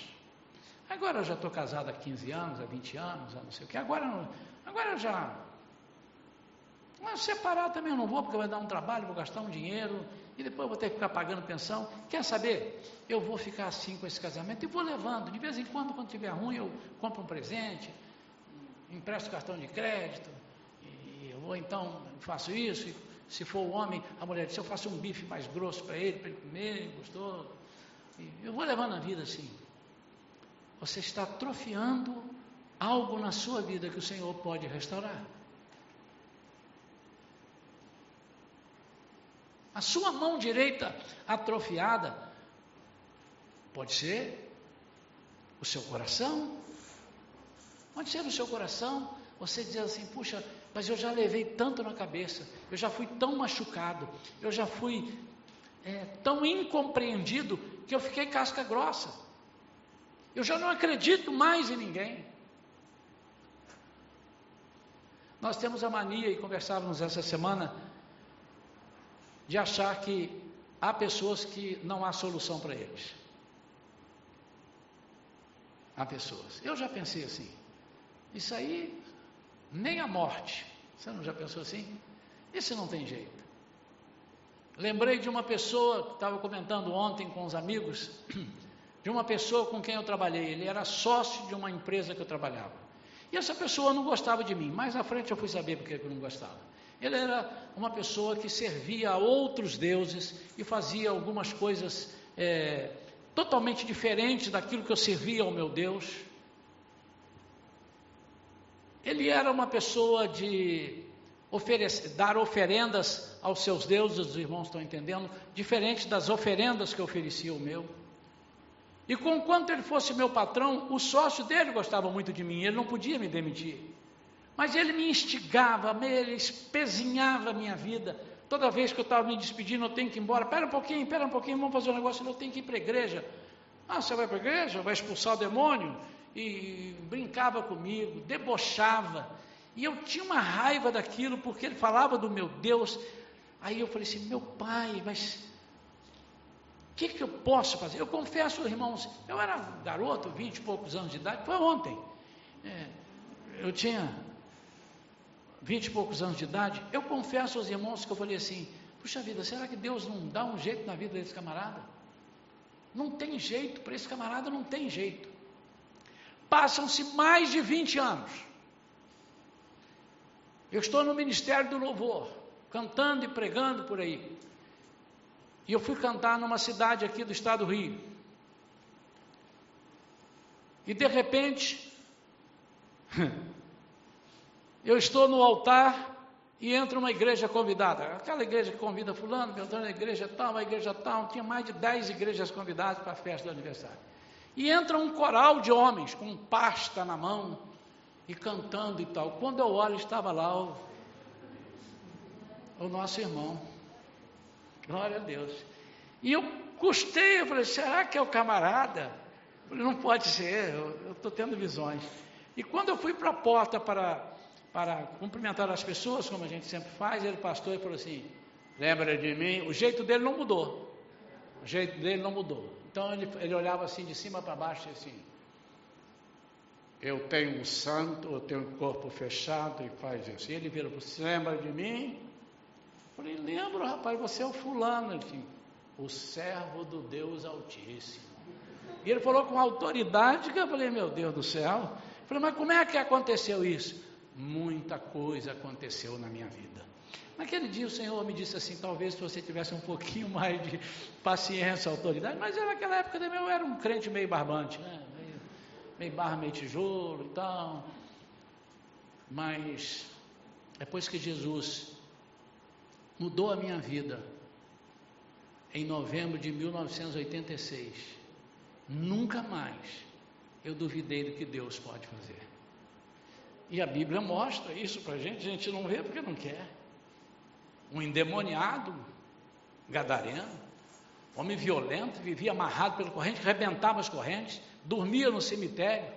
[SPEAKER 1] Agora eu já estou casado há 15 anos, há 20 anos, há não sei o que. Agora, agora eu já. Mas separar também eu não vou, porque vai dar um trabalho, vou gastar um dinheiro, e depois vou ter que ficar pagando pensão. Quer saber? Eu vou ficar assim com esse casamento e vou levando. De vez em quando, quando tiver ruim, eu compro um presente, empresto cartão de crédito, vou então, faço isso, se for o homem, a mulher diz, eu faço um bife mais grosso para ele, para ele comer, gostou. E eu vou levando a vida assim. Você está atrofiando algo na sua vida que o Senhor pode restaurar. A sua mão direita atrofiada pode ser o seu coração, pode ser o seu coração. Você diz assim: puxa, mas eu já levei tanto na cabeça, eu já fui tão machucado, eu já fui é, tão incompreendido que eu fiquei casca grossa. Eu já não acredito mais em ninguém. Nós temos a mania, e conversávamos essa semana, de achar que há pessoas que não há solução para eles. Há pessoas. Eu já pensei assim. Isso aí nem a morte. Você não já pensou assim? Isso não tem jeito. Lembrei de uma pessoa que estava comentando ontem com os amigos, de uma pessoa com quem eu trabalhei. Ele era sócio de uma empresa que eu trabalhava. E essa pessoa não gostava de mim. Mais à frente eu fui saber porque eu não gostava. Ele era uma pessoa que servia a outros deuses e fazia algumas coisas é, totalmente diferentes daquilo que eu servia ao meu Deus. Ele era uma pessoa de oferecer, dar oferendas aos seus deuses, os irmãos estão entendendo, diferente das oferendas que oferecia ao meu. E com quanto ele fosse meu patrão, o sócio dele gostava muito de mim, ele não podia me demitir. Mas ele me instigava, ele espezinhava a minha vida. Toda vez que eu estava me despedindo, eu tenho que ir embora. Espera um pouquinho, espera um pouquinho, vamos fazer um negócio, eu tenho que ir para a igreja. Ah, você vai para a igreja? Vai expulsar o demônio? E brincava comigo, debochava. E eu tinha uma raiva daquilo, porque ele falava do meu Deus. Aí eu falei assim: meu pai, mas o que, que eu posso fazer? Eu confesso, irmãos, eu era garoto, vinte e poucos anos de idade, foi ontem. É, eu tinha vinte e poucos anos de idade. Eu confesso aos irmãos que eu falei assim: puxa vida, será que Deus não dá um jeito na vida desse camarada? Não tem jeito, para esse camarada não tem jeito. Passam-se mais de 20 anos. Eu estou no Ministério do Louvor, cantando e pregando por aí. E eu fui cantar numa cidade aqui do estado do Rio. E de repente, eu estou no altar e entra uma igreja convidada. Aquela igreja que convida fulano, cantando na igreja tal, a igreja tal, tinha mais de 10 igrejas convidadas para a festa do aniversário. E entra um coral de homens com pasta na mão e cantando e tal. Quando eu olho, estava lá o, o nosso irmão. Glória a Deus. E eu custei, eu falei, será que é o camarada? Eu falei, não pode ser, eu estou tendo visões. E quando eu fui para a porta para, para cumprimentar as pessoas, como a gente sempre faz, ele pastor e falou assim, lembra de mim? O jeito dele não mudou. O jeito dele não mudou. Então ele, ele olhava assim de cima para baixo e assim. Eu tenho um santo, eu tenho um corpo fechado e faz isso. E ele vira, você lembra de mim? Eu falei, lembro, rapaz, você é o fulano. Ele disse, o servo do Deus Altíssimo. E ele falou com autoridade que eu falei, meu Deus do céu. Eu falei, mas como é que aconteceu isso? Muita coisa aconteceu na minha vida. Naquele dia o Senhor me disse assim, talvez se você tivesse um pouquinho mais de paciência, autoridade, mas naquela época também eu era um crente meio barbante, né? meio, meio barra, meio tijolo e tal. Mas depois que Jesus mudou a minha vida, em novembro de 1986, nunca mais eu duvidei do que Deus pode fazer. E a Bíblia mostra isso para a gente, a gente não vê porque não quer. Um endemoniado, gadareno, homem violento, vivia amarrado pela corrente, rebentava as correntes, dormia no cemitério.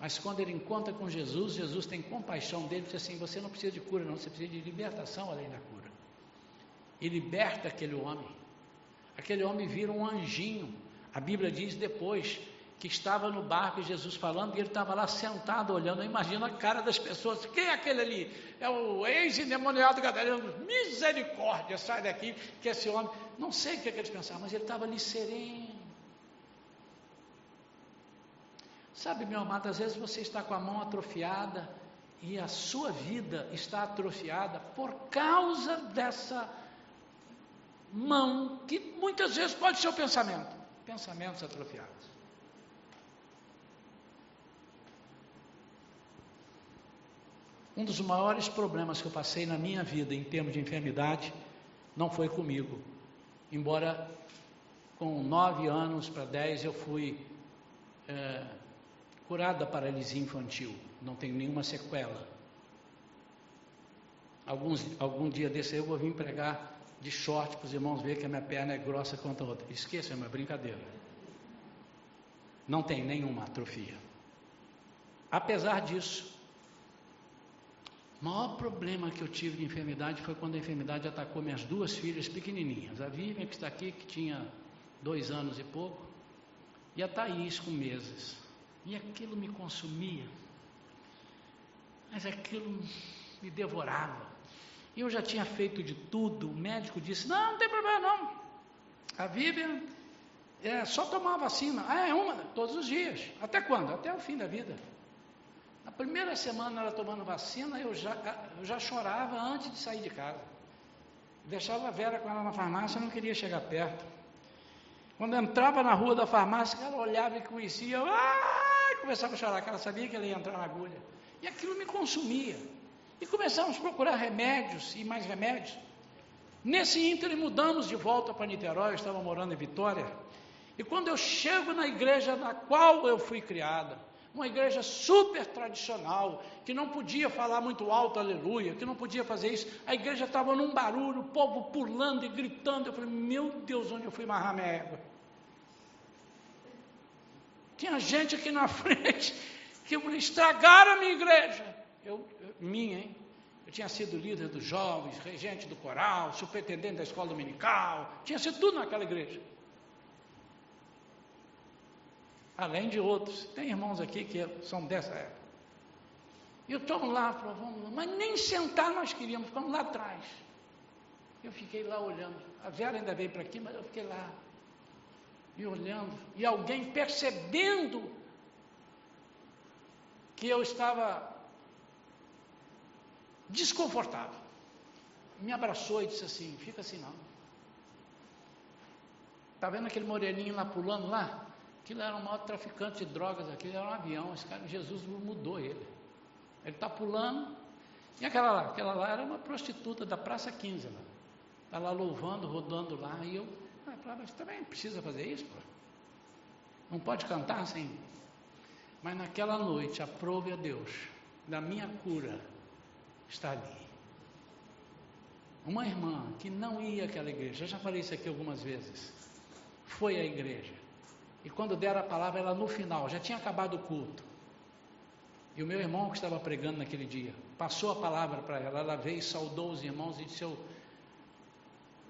[SPEAKER 1] Mas quando ele encontra com Jesus, Jesus tem compaixão dele e diz assim: Você não precisa de cura, não, você precisa de libertação além da cura. E liberta aquele homem. Aquele homem vira um anjinho. A Bíblia diz depois que estava no barco, Jesus falando, e ele estava lá sentado olhando. Imagina a cara das pessoas: quem é aquele ali? É o ex-endemoniado gadareno. Misericórdia, sai daqui, que esse homem. Não sei o que, é que eles pensavam, mas ele estava ali sereno. Sabe, meu amado, às vezes você está com a mão atrofiada e a sua vida está atrofiada por causa dessa mão, que muitas vezes pode ser o pensamento. Pensamentos atrofiados. Um dos maiores problemas que eu passei na minha vida em termos de enfermidade não foi comigo. Embora com nove anos para dez eu fui é, curado da paralisia infantil, não tenho nenhuma sequela. Alguns, algum dia desse eu vou vir pregar de short para os irmãos verem que a minha perna é grossa quanto a outra. Esqueça, é uma brincadeira. Não tem nenhuma atrofia. Apesar disso, maior problema que eu tive de enfermidade foi quando a enfermidade atacou minhas duas filhas pequenininhas. A Vivian, que está aqui, que tinha dois anos e pouco, e a Thaís, com meses. E aquilo me consumia. Mas aquilo me devorava. E eu já tinha feito de tudo. O médico disse: Não, não tem problema não. A Vivian é só tomar vacina. Ah, é uma, todos os dias. Até quando? Até o fim da vida. Na primeira semana ela tomando vacina, eu já, eu já chorava antes de sair de casa. Deixava a Vera com ela na farmácia, eu não queria chegar perto. Quando entrava na rua da farmácia, ela olhava e conhecia, ah, começava a chorar, que ela sabia que ela ia entrar na agulha. E aquilo me consumia. E começamos a procurar remédios e mais remédios. Nesse ínter mudamos de volta para Niterói, eu estava morando em Vitória. E quando eu chego na igreja na qual eu fui criada, uma igreja super tradicional, que não podia falar muito alto, aleluia, que não podia fazer isso. A igreja estava num barulho, o povo pulando e gritando. Eu falei, meu Deus, onde eu fui amarrar minha égua? Tinha gente aqui na frente que estragaram a minha igreja. Eu, eu, minha, hein? Eu tinha sido líder dos jovens, regente do coral, superintendente da escola dominical, tinha sido tudo naquela igreja além de outros. Tem irmãos aqui que são dessa época. E eu estou lá, provando, mas nem sentar nós queríamos, ficamos lá atrás. Eu fiquei lá olhando. A Vera ainda veio para aqui, mas eu fiquei lá. E olhando. E alguém percebendo que eu estava desconfortável. Me abraçou e disse assim: fica assim não. Está vendo aquele moreninho lá pulando lá? Aquilo era o maior traficante de drogas, aquilo era um avião, esse cara, Jesus mudou ele. Ele está pulando, e aquela lá, aquela lá era uma prostituta da Praça 15 lá. Está lá louvando, rodando lá, e eu ah, falava, mas também precisa fazer isso, pô. Não pode cantar assim. Mas naquela noite, aprove a Deus da minha cura está ali. Uma irmã que não ia àquela igreja, eu já falei isso aqui algumas vezes, foi à igreja. E quando deram a palavra, ela no final, já tinha acabado o culto. E o meu irmão que estava pregando naquele dia, passou a palavra para ela, ela veio, saudou os irmãos e disse: eu,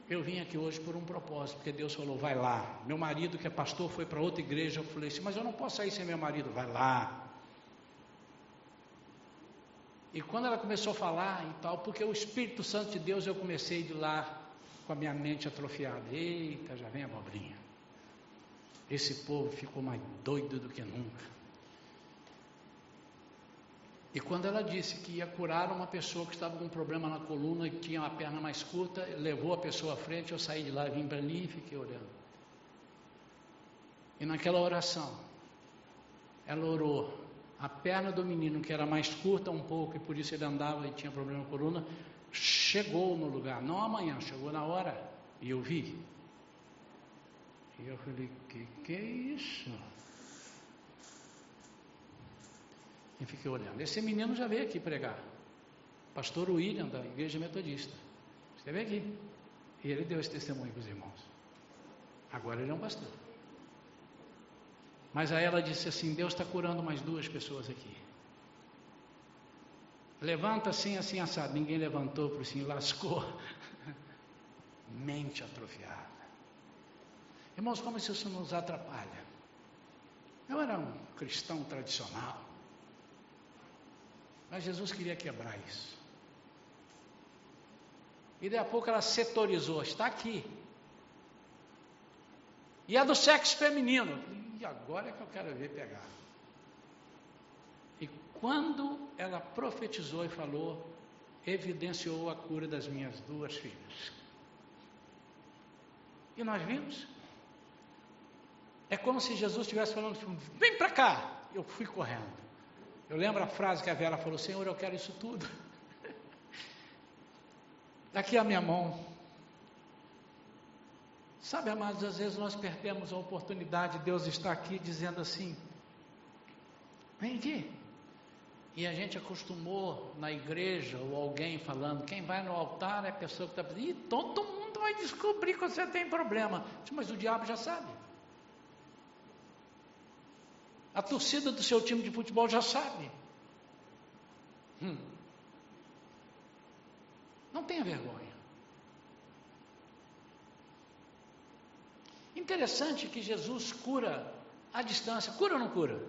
[SPEAKER 1] eu vim aqui hoje por um propósito, porque Deus falou: vai lá. Meu marido, que é pastor, foi para outra igreja. Eu falei assim: mas eu não posso sair sem meu marido, vai lá. E quando ela começou a falar e tal, porque o Espírito Santo de Deus, eu comecei de lá com a minha mente atrofiada. Eita, já vem a abobrinha. Esse povo ficou mais doido do que nunca. E quando ela disse que ia curar uma pessoa que estava com um problema na coluna e tinha uma perna mais curta, levou a pessoa à frente, eu saí de lá, vim para ali e fiquei olhando. E naquela oração, ela orou. A perna do menino, que era mais curta um pouco e por isso ele andava e tinha problema na coluna, chegou no lugar, não amanhã, chegou na hora e eu vi. E eu falei: que que é isso? E fiquei olhando. Esse menino já veio aqui pregar. Pastor William, da Igreja Metodista. Esteve aqui. E ele deu esse testemunho para os irmãos. Agora ele é um pastor. Mas aí ela disse assim: Deus está curando mais duas pessoas aqui. Levanta assim, assim, assado. Ninguém levantou para o senhor, lascou. Mente atrofiada. Irmãos, como isso nos atrapalha? Eu era um cristão tradicional. Mas Jesus queria quebrar isso. E daí a pouco ela setorizou, está aqui. E é do sexo feminino. E agora é que eu quero ver pegar. E quando ela profetizou e falou, evidenciou a cura das minhas duas filhas. E nós vimos. É como se Jesus estivesse falando, vem para cá. Eu fui correndo. Eu lembro a frase que a Vera falou: Senhor, eu quero isso tudo. Daqui a minha mão. Sabe, amados, às vezes nós perdemos a oportunidade, Deus está aqui dizendo assim: vem aqui. E a gente acostumou na igreja ou alguém falando: quem vai no altar é a pessoa que está. E todo mundo vai descobrir que você tem problema. Mas o diabo já sabe. A torcida do seu time de futebol já sabe. Hum. Não tenha vergonha. Interessante que Jesus cura à distância. Cura ou não cura?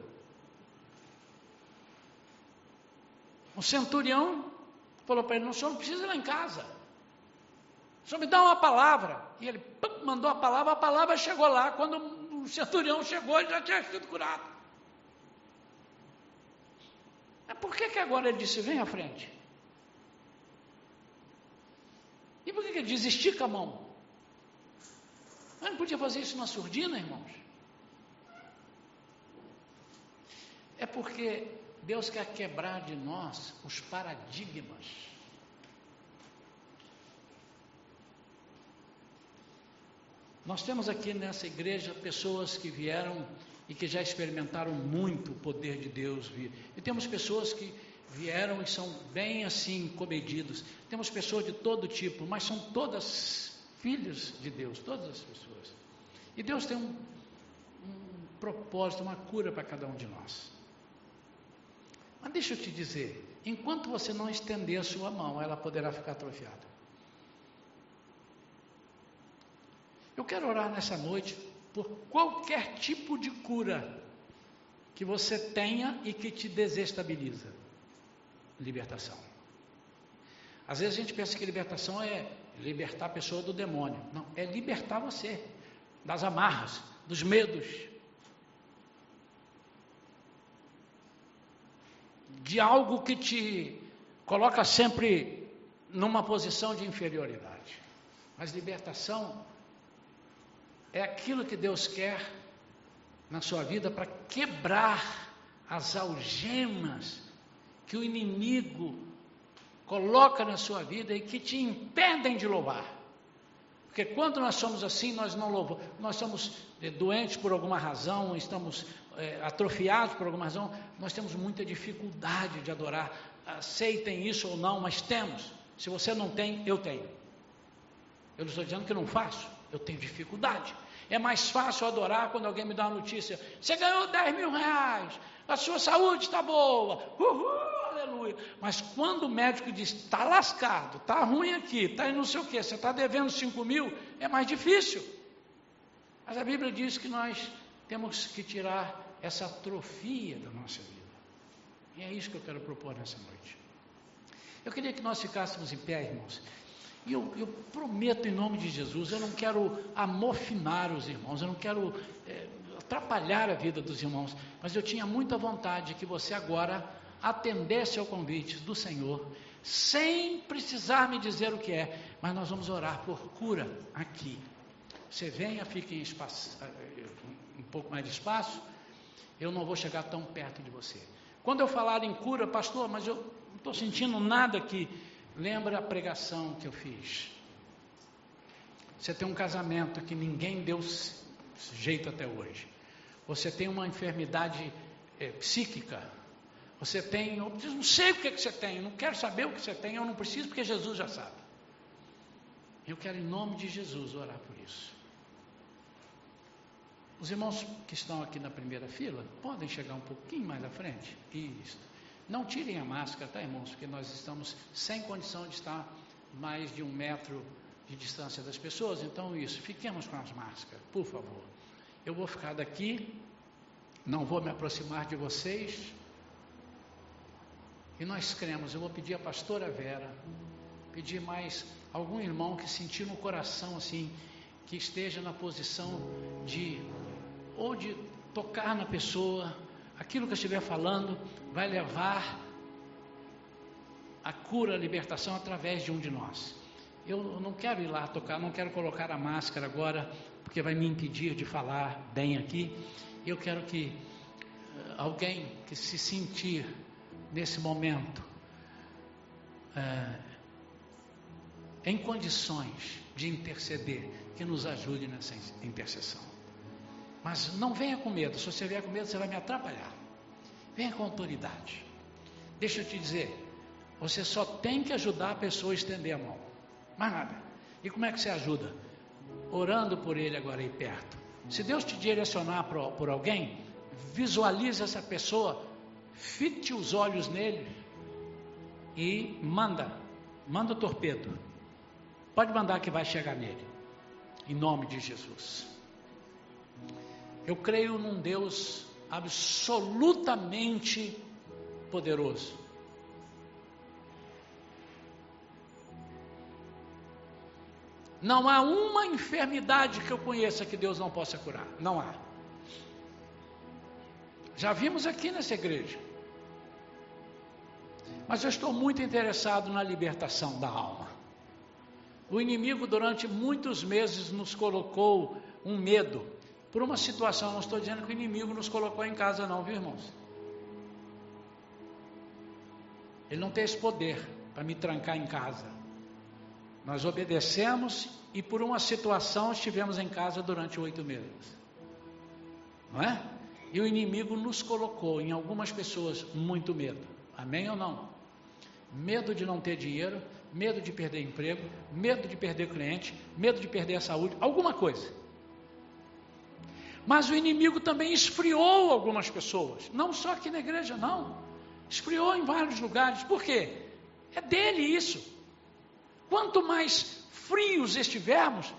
[SPEAKER 1] O centurião falou para ele: o senhor não precisa ir lá em casa. O senhor me dá uma palavra. E ele pum, mandou a palavra, a palavra chegou lá. Quando o centurião chegou, ele já tinha sido curado. Mas por que, que agora ele disse, vem à frente? E por que, que ele diz, estica a mão? Mas não podia fazer isso na surdina, irmãos? É porque Deus quer quebrar de nós os paradigmas. Nós temos aqui nessa igreja pessoas que vieram e que já experimentaram muito o poder de Deus vir. E temos pessoas que vieram e são bem assim comedidos. Temos pessoas de todo tipo, mas são todas filhos de Deus, todas as pessoas. E Deus tem um, um propósito, uma cura para cada um de nós. Mas deixa eu te dizer, enquanto você não estender a sua mão, ela poderá ficar atrofiada. Eu quero orar nessa noite por qualquer tipo de cura que você tenha e que te desestabiliza. Libertação. Às vezes a gente pensa que libertação é libertar a pessoa do demônio. Não, é libertar você das amarras, dos medos, de algo que te coloca sempre numa posição de inferioridade. Mas libertação é aquilo que Deus quer na sua vida para quebrar as algemas que o inimigo coloca na sua vida e que te impedem de louvar. Porque quando nós somos assim, nós não louvamos, nós somos é, doentes por alguma razão, estamos é, atrofiados por alguma razão, nós temos muita dificuldade de adorar. Aceitem isso ou não, mas temos. Se você não tem, eu tenho. Eu não estou dizendo que não faço, eu tenho dificuldade. É mais fácil adorar quando alguém me dá uma notícia: você ganhou 10 mil reais, a sua saúde está boa, uhul, aleluia. Mas quando o médico diz: está lascado, está ruim aqui, está não sei o que, você está devendo 5 mil, é mais difícil. Mas a Bíblia diz que nós temos que tirar essa atrofia da nossa vida. E é isso que eu quero propor nessa noite. Eu queria que nós ficássemos em pé, irmãos. E eu, eu, prometo em nome de Jesus, eu não quero amofinar os irmãos, eu não quero é, atrapalhar a vida dos irmãos, mas eu tinha muita vontade que você agora atendesse ao convite do Senhor, sem precisar me dizer o que é, mas nós vamos orar por cura aqui. Você venha, fique em espaço, um pouco mais de espaço, eu não vou chegar tão perto de você. Quando eu falar em cura, pastor, mas eu não estou sentindo nada aqui. Lembra a pregação que eu fiz? Você tem um casamento que ninguém deu jeito até hoje. Você tem uma enfermidade é, psíquica. Você tem, eu não sei o que, é que você tem, não quero saber o que você tem, eu não preciso porque Jesus já sabe. Eu quero, em nome de Jesus, orar por isso. Os irmãos que estão aqui na primeira fila podem chegar um pouquinho mais à frente? Isso. Não tirem a máscara, tá, irmãos? Porque nós estamos sem condição de estar mais de um metro de distância das pessoas. Então, isso. Fiquemos com as máscaras, por favor. Eu vou ficar daqui, não vou me aproximar de vocês. E nós cremos. Eu vou pedir a pastora Vera, pedir mais algum irmão que sentir no coração assim, que esteja na posição de ou de tocar na pessoa, aquilo que eu estiver falando vai levar a cura, a libertação através de um de nós. Eu não quero ir lá tocar, não quero colocar a máscara agora, porque vai me impedir de falar bem aqui. Eu quero que eh, alguém que se sentir nesse momento é, em condições de interceder, que nos ajude nessa intercessão. Mas não venha com medo. Se você vier com medo, você vai me atrapalhar. Venha com autoridade. Deixa eu te dizer, você só tem que ajudar a pessoa a estender a mão. Mais nada. E como é que você ajuda? Orando por ele agora aí perto. Se Deus te direcionar por, alguém, visualize essa pessoa, fite os olhos nele e manda, manda o torpedo. Pode mandar que vai chegar nele. Em nome de Jesus. Eu creio num Deus absolutamente poderoso. Não há uma enfermidade que eu conheça que Deus não possa curar. Não há. Já vimos aqui nessa igreja. Mas eu estou muito interessado na libertação da alma. O inimigo, durante muitos meses, nos colocou um medo por uma situação. Não estou dizendo que o inimigo nos colocou em casa, não, viu, irmãos? Ele não tem esse poder para me trancar em casa. Nós obedecemos e por uma situação estivemos em casa durante oito meses. Não é? E o inimigo nos colocou em algumas pessoas muito medo. Amém ou não? Medo de não ter dinheiro, medo de perder emprego, medo de perder cliente, medo de perder a saúde, alguma coisa. Mas o inimigo também esfriou algumas pessoas, não só aqui na igreja, não. Esfriou em vários lugares. Por quê? É dele isso. Quanto mais frios estivermos,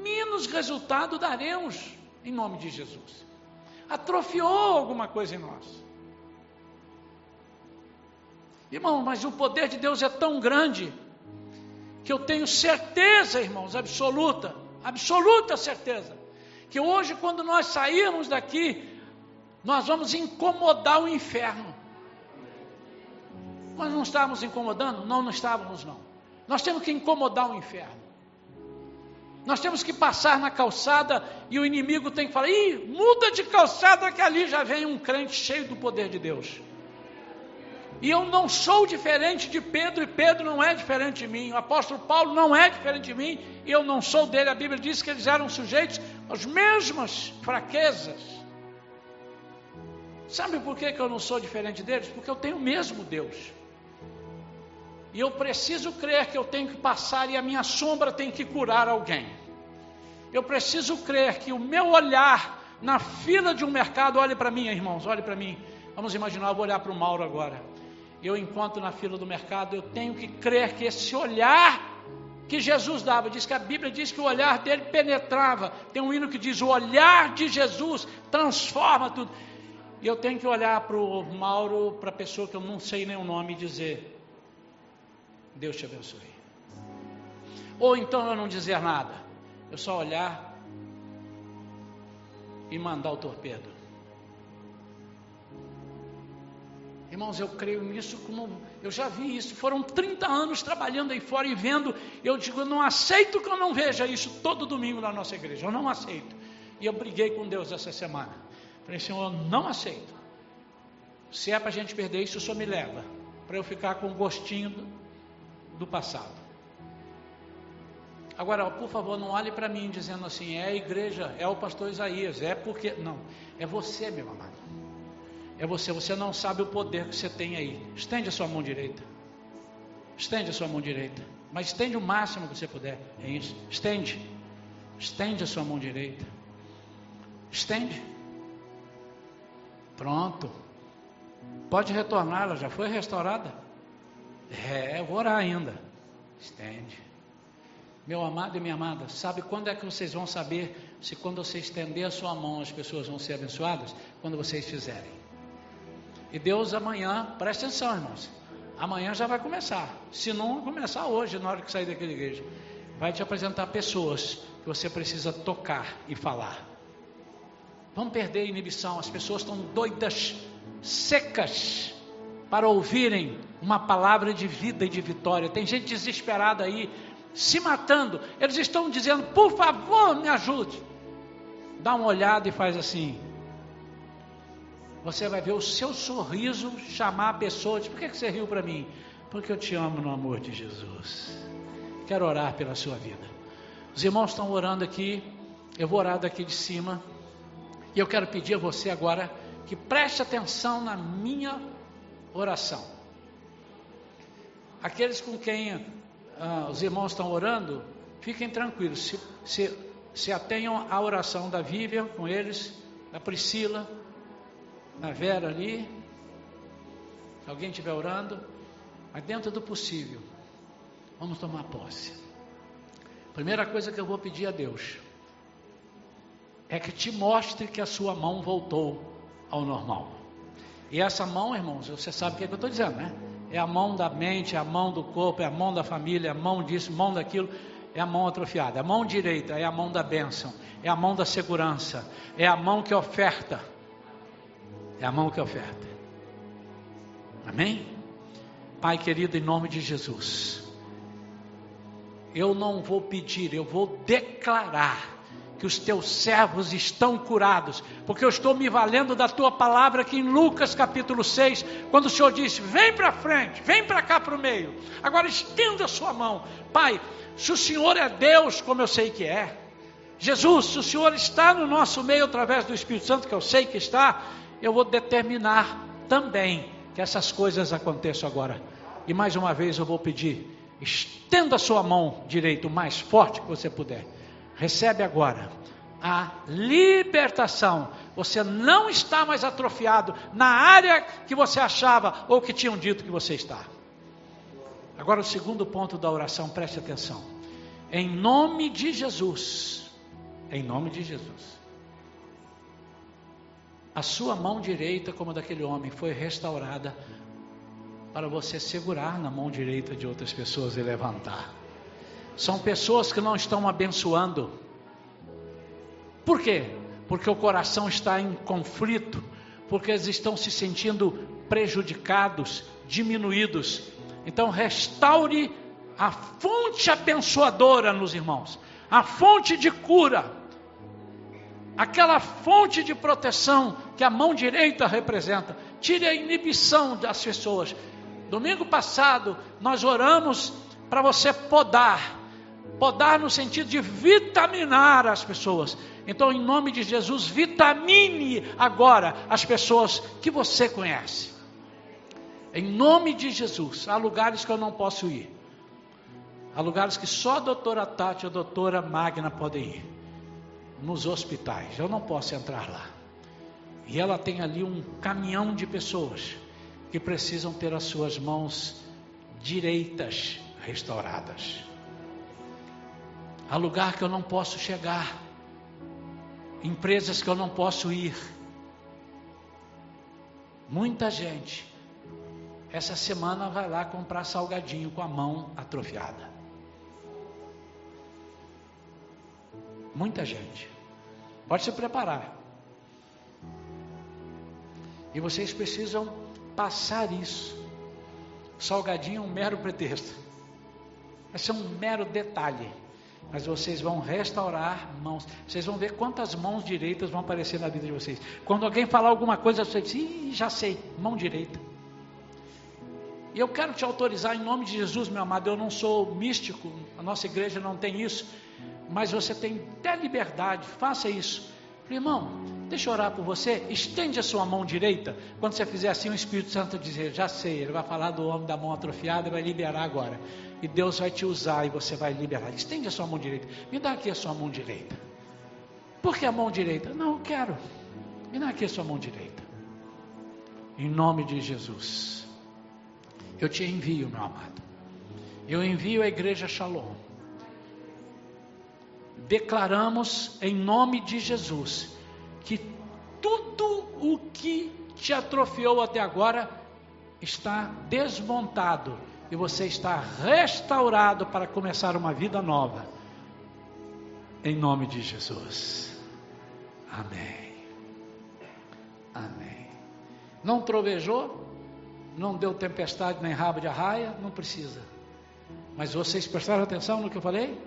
[SPEAKER 1] menos resultado daremos em nome de Jesus. Atrofiou alguma coisa em nós. Irmão, mas o poder de Deus é tão grande que eu tenho certeza, irmãos, absoluta, absoluta certeza, que hoje, quando nós sairmos daqui, nós vamos incomodar o inferno. Nós não estávamos incomodando? Não, não estávamos, não. Nós temos que incomodar o inferno. Nós temos que passar na calçada e o inimigo tem que falar: ih, muda de calçada que ali já vem um crente cheio do poder de Deus. E eu não sou diferente de Pedro, e Pedro não é diferente de mim. O apóstolo Paulo não é diferente de mim, e eu não sou dele. A Bíblia diz que eles eram sujeitos às mesmas fraquezas. Sabe por que, que eu não sou diferente deles? Porque eu tenho o mesmo Deus. E eu preciso crer que eu tenho que passar e a minha sombra tem que curar alguém. Eu preciso crer que o meu olhar na fila de um mercado, olhe para mim, irmãos, olhe para mim. Vamos imaginar, eu vou olhar para o Mauro agora eu encontro na fila do mercado, eu tenho que crer que esse olhar que Jesus dava, diz que a Bíblia diz que o olhar dele penetrava. Tem um hino que diz: o olhar de Jesus transforma tudo. E eu tenho que olhar para o Mauro, para a pessoa que eu não sei nem o nome, e dizer: Deus te abençoe. Ou então eu não dizer nada, eu só olhar e mandar o torpedo. Irmãos, eu creio nisso como eu já vi isso. Foram 30 anos trabalhando aí fora e vendo. Eu digo, eu não aceito que eu não veja isso todo domingo na nossa igreja. Eu não aceito. E eu briguei com Deus essa semana. Falei, Senhor, eu não aceito. Se é para a gente perder isso, o Senhor me leva. Para eu ficar com o gostinho do, do passado. Agora, por favor, não olhe para mim dizendo assim, é a igreja, é o pastor Isaías, é porque. Não, é você, meu amado. É você, você não sabe o poder que você tem aí. Estende a sua mão direita. Estende a sua mão direita. Mas estende o máximo que você puder. É isso. Estende. Estende a sua mão direita. Estende. Pronto. Pode retornar, ela já foi restaurada. É, eu vou orar ainda. Estende. Meu amado e minha amada, sabe quando é que vocês vão saber se quando você estender a sua mão as pessoas vão ser abençoadas? Quando vocês fizerem. E Deus amanhã, presta atenção, irmãos. Amanhã já vai começar. Se não começar hoje, na hora que sair daquela igreja, vai te apresentar pessoas que você precisa tocar e falar. Vamos perder a inibição. As pessoas estão doidas, secas, para ouvirem uma palavra de vida e de vitória. Tem gente desesperada aí, se matando. Eles estão dizendo: por favor, me ajude. Dá uma olhada e faz assim. Você vai ver o seu sorriso chamar a pessoa. Diz, por que você riu para mim? Porque eu te amo no amor de Jesus. Quero orar pela sua vida. Os irmãos estão orando aqui. Eu vou orar daqui de cima. E eu quero pedir a você agora que preste atenção na minha oração. Aqueles com quem ah, os irmãos estão orando, fiquem tranquilos, se, se, se atenham à oração da Vivian com eles, da Priscila, da Vera ali. Se alguém estiver orando, mas dentro do possível, vamos tomar posse. Primeira coisa que eu vou pedir a Deus é que te mostre que a sua mão voltou ao normal. E essa mão, irmãos, você sabe o que, é que eu estou dizendo, né? É a mão da mente, é a mão do corpo, é a mão da família, é a mão disso, mão daquilo, é a mão atrofiada. A mão direita é a mão da bênção, é a mão da segurança, é a mão que oferta. É a mão que oferta. Amém? Pai querido, em nome de Jesus, eu não vou pedir, eu vou declarar que os teus servos estão curados, porque eu estou me valendo da tua palavra aqui em Lucas capítulo 6, quando o Senhor disse: Vem para frente, vem para cá para o meio, agora estenda a sua mão, Pai. Se o Senhor é Deus, como eu sei que é, Jesus, se o Senhor está no nosso meio através do Espírito Santo, que eu sei que está, eu vou determinar também que essas coisas aconteçam agora. E mais uma vez eu vou pedir: estenda a sua mão direita o mais forte que você puder recebe agora a libertação. Você não está mais atrofiado na área que você achava ou que tinham dito que você está. Agora, o segundo ponto da oração, preste atenção. Em nome de Jesus, em nome de Jesus, a sua mão direita, como daquele homem, foi restaurada para você segurar na mão direita de outras pessoas e levantar. São pessoas que não estão abençoando. Por quê? Porque o coração está em conflito, porque eles estão se sentindo prejudicados, diminuídos. Então, restaure a fonte abençoadora nos irmãos, a fonte de cura, aquela fonte de proteção que a mão direita representa. Tire a inibição das pessoas. Domingo passado, nós oramos para você podar podar no sentido de vitaminar as pessoas. Então, em nome de Jesus, vitamine agora as pessoas que você conhece. Em nome de Jesus, há lugares que eu não posso ir. Há lugares que só a doutora Tati e a doutora Magna podem ir. Nos hospitais, eu não posso entrar lá. E ela tem ali um caminhão de pessoas que precisam ter as suas mãos direitas restauradas. Há lugar que eu não posso chegar, empresas que eu não posso ir. Muita gente, essa semana vai lá comprar salgadinho com a mão atrofiada. Muita gente. Pode se preparar. E vocês precisam passar isso. Salgadinho é um mero pretexto. Vai ser um mero detalhe. Mas vocês vão restaurar mãos. Vocês vão ver quantas mãos direitas vão aparecer na vida de vocês. Quando alguém falar alguma coisa, você diz, Ih, já sei, mão direita. E eu quero te autorizar em nome de Jesus, meu amado. Eu não sou místico, a nossa igreja não tem isso. Mas você tem até liberdade, faça isso. Irmão, deixa eu orar por você. Estende a sua mão direita. Quando você fizer assim, o Espírito Santo dizer: Já sei, ele vai falar do homem da mão atrofiada e vai liberar agora. E Deus vai te usar e você vai liberar. Estende a sua mão direita. Me dá aqui a sua mão direita. Por que a mão direita? Não, eu quero. Me dá aqui a sua mão direita. Em nome de Jesus. Eu te envio, meu amado. Eu envio a igreja Shalom declaramos em nome de Jesus que tudo o que te atrofiou até agora está desmontado e você está restaurado para começar uma vida nova. Em nome de Jesus. Amém. Amém. Não trovejou? Não deu tempestade nem rabo de arraia? Não precisa. Mas vocês prestaram atenção no que eu falei?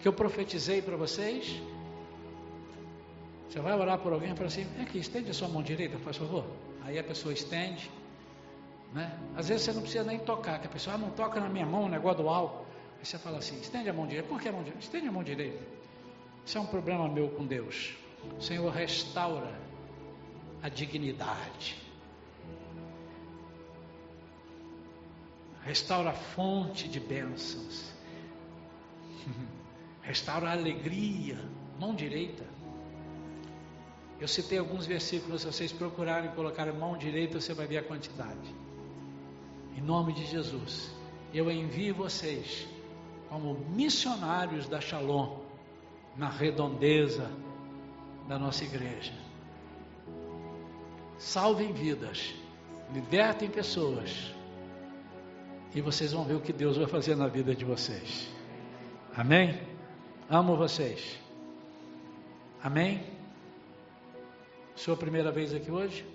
[SPEAKER 1] Que eu profetizei para vocês. Você vai orar por alguém e fala assim: aqui, estende a sua mão direita, por favor. Aí a pessoa estende. Né? Às vezes você não precisa nem tocar, que a pessoa ah, não toca na minha mão o negócio do álcool. Aí você fala assim: estende a mão direita. Por que a mão direita? Estende a mão direita. Isso é um problema meu com Deus. O Senhor restaura a dignidade. Restaura a fonte de bênçãos. restaura a alegria, mão direita. Eu citei alguns versículos, se vocês procurarem colocar mão direita, você vai ver a quantidade. Em nome de Jesus, eu envio vocês como missionários da Shalom na redondeza da nossa igreja. Salvem vidas, libertem pessoas, e vocês vão ver o que Deus vai fazer na vida de vocês. Amém? Amo vocês. Amém? Sua primeira vez aqui hoje?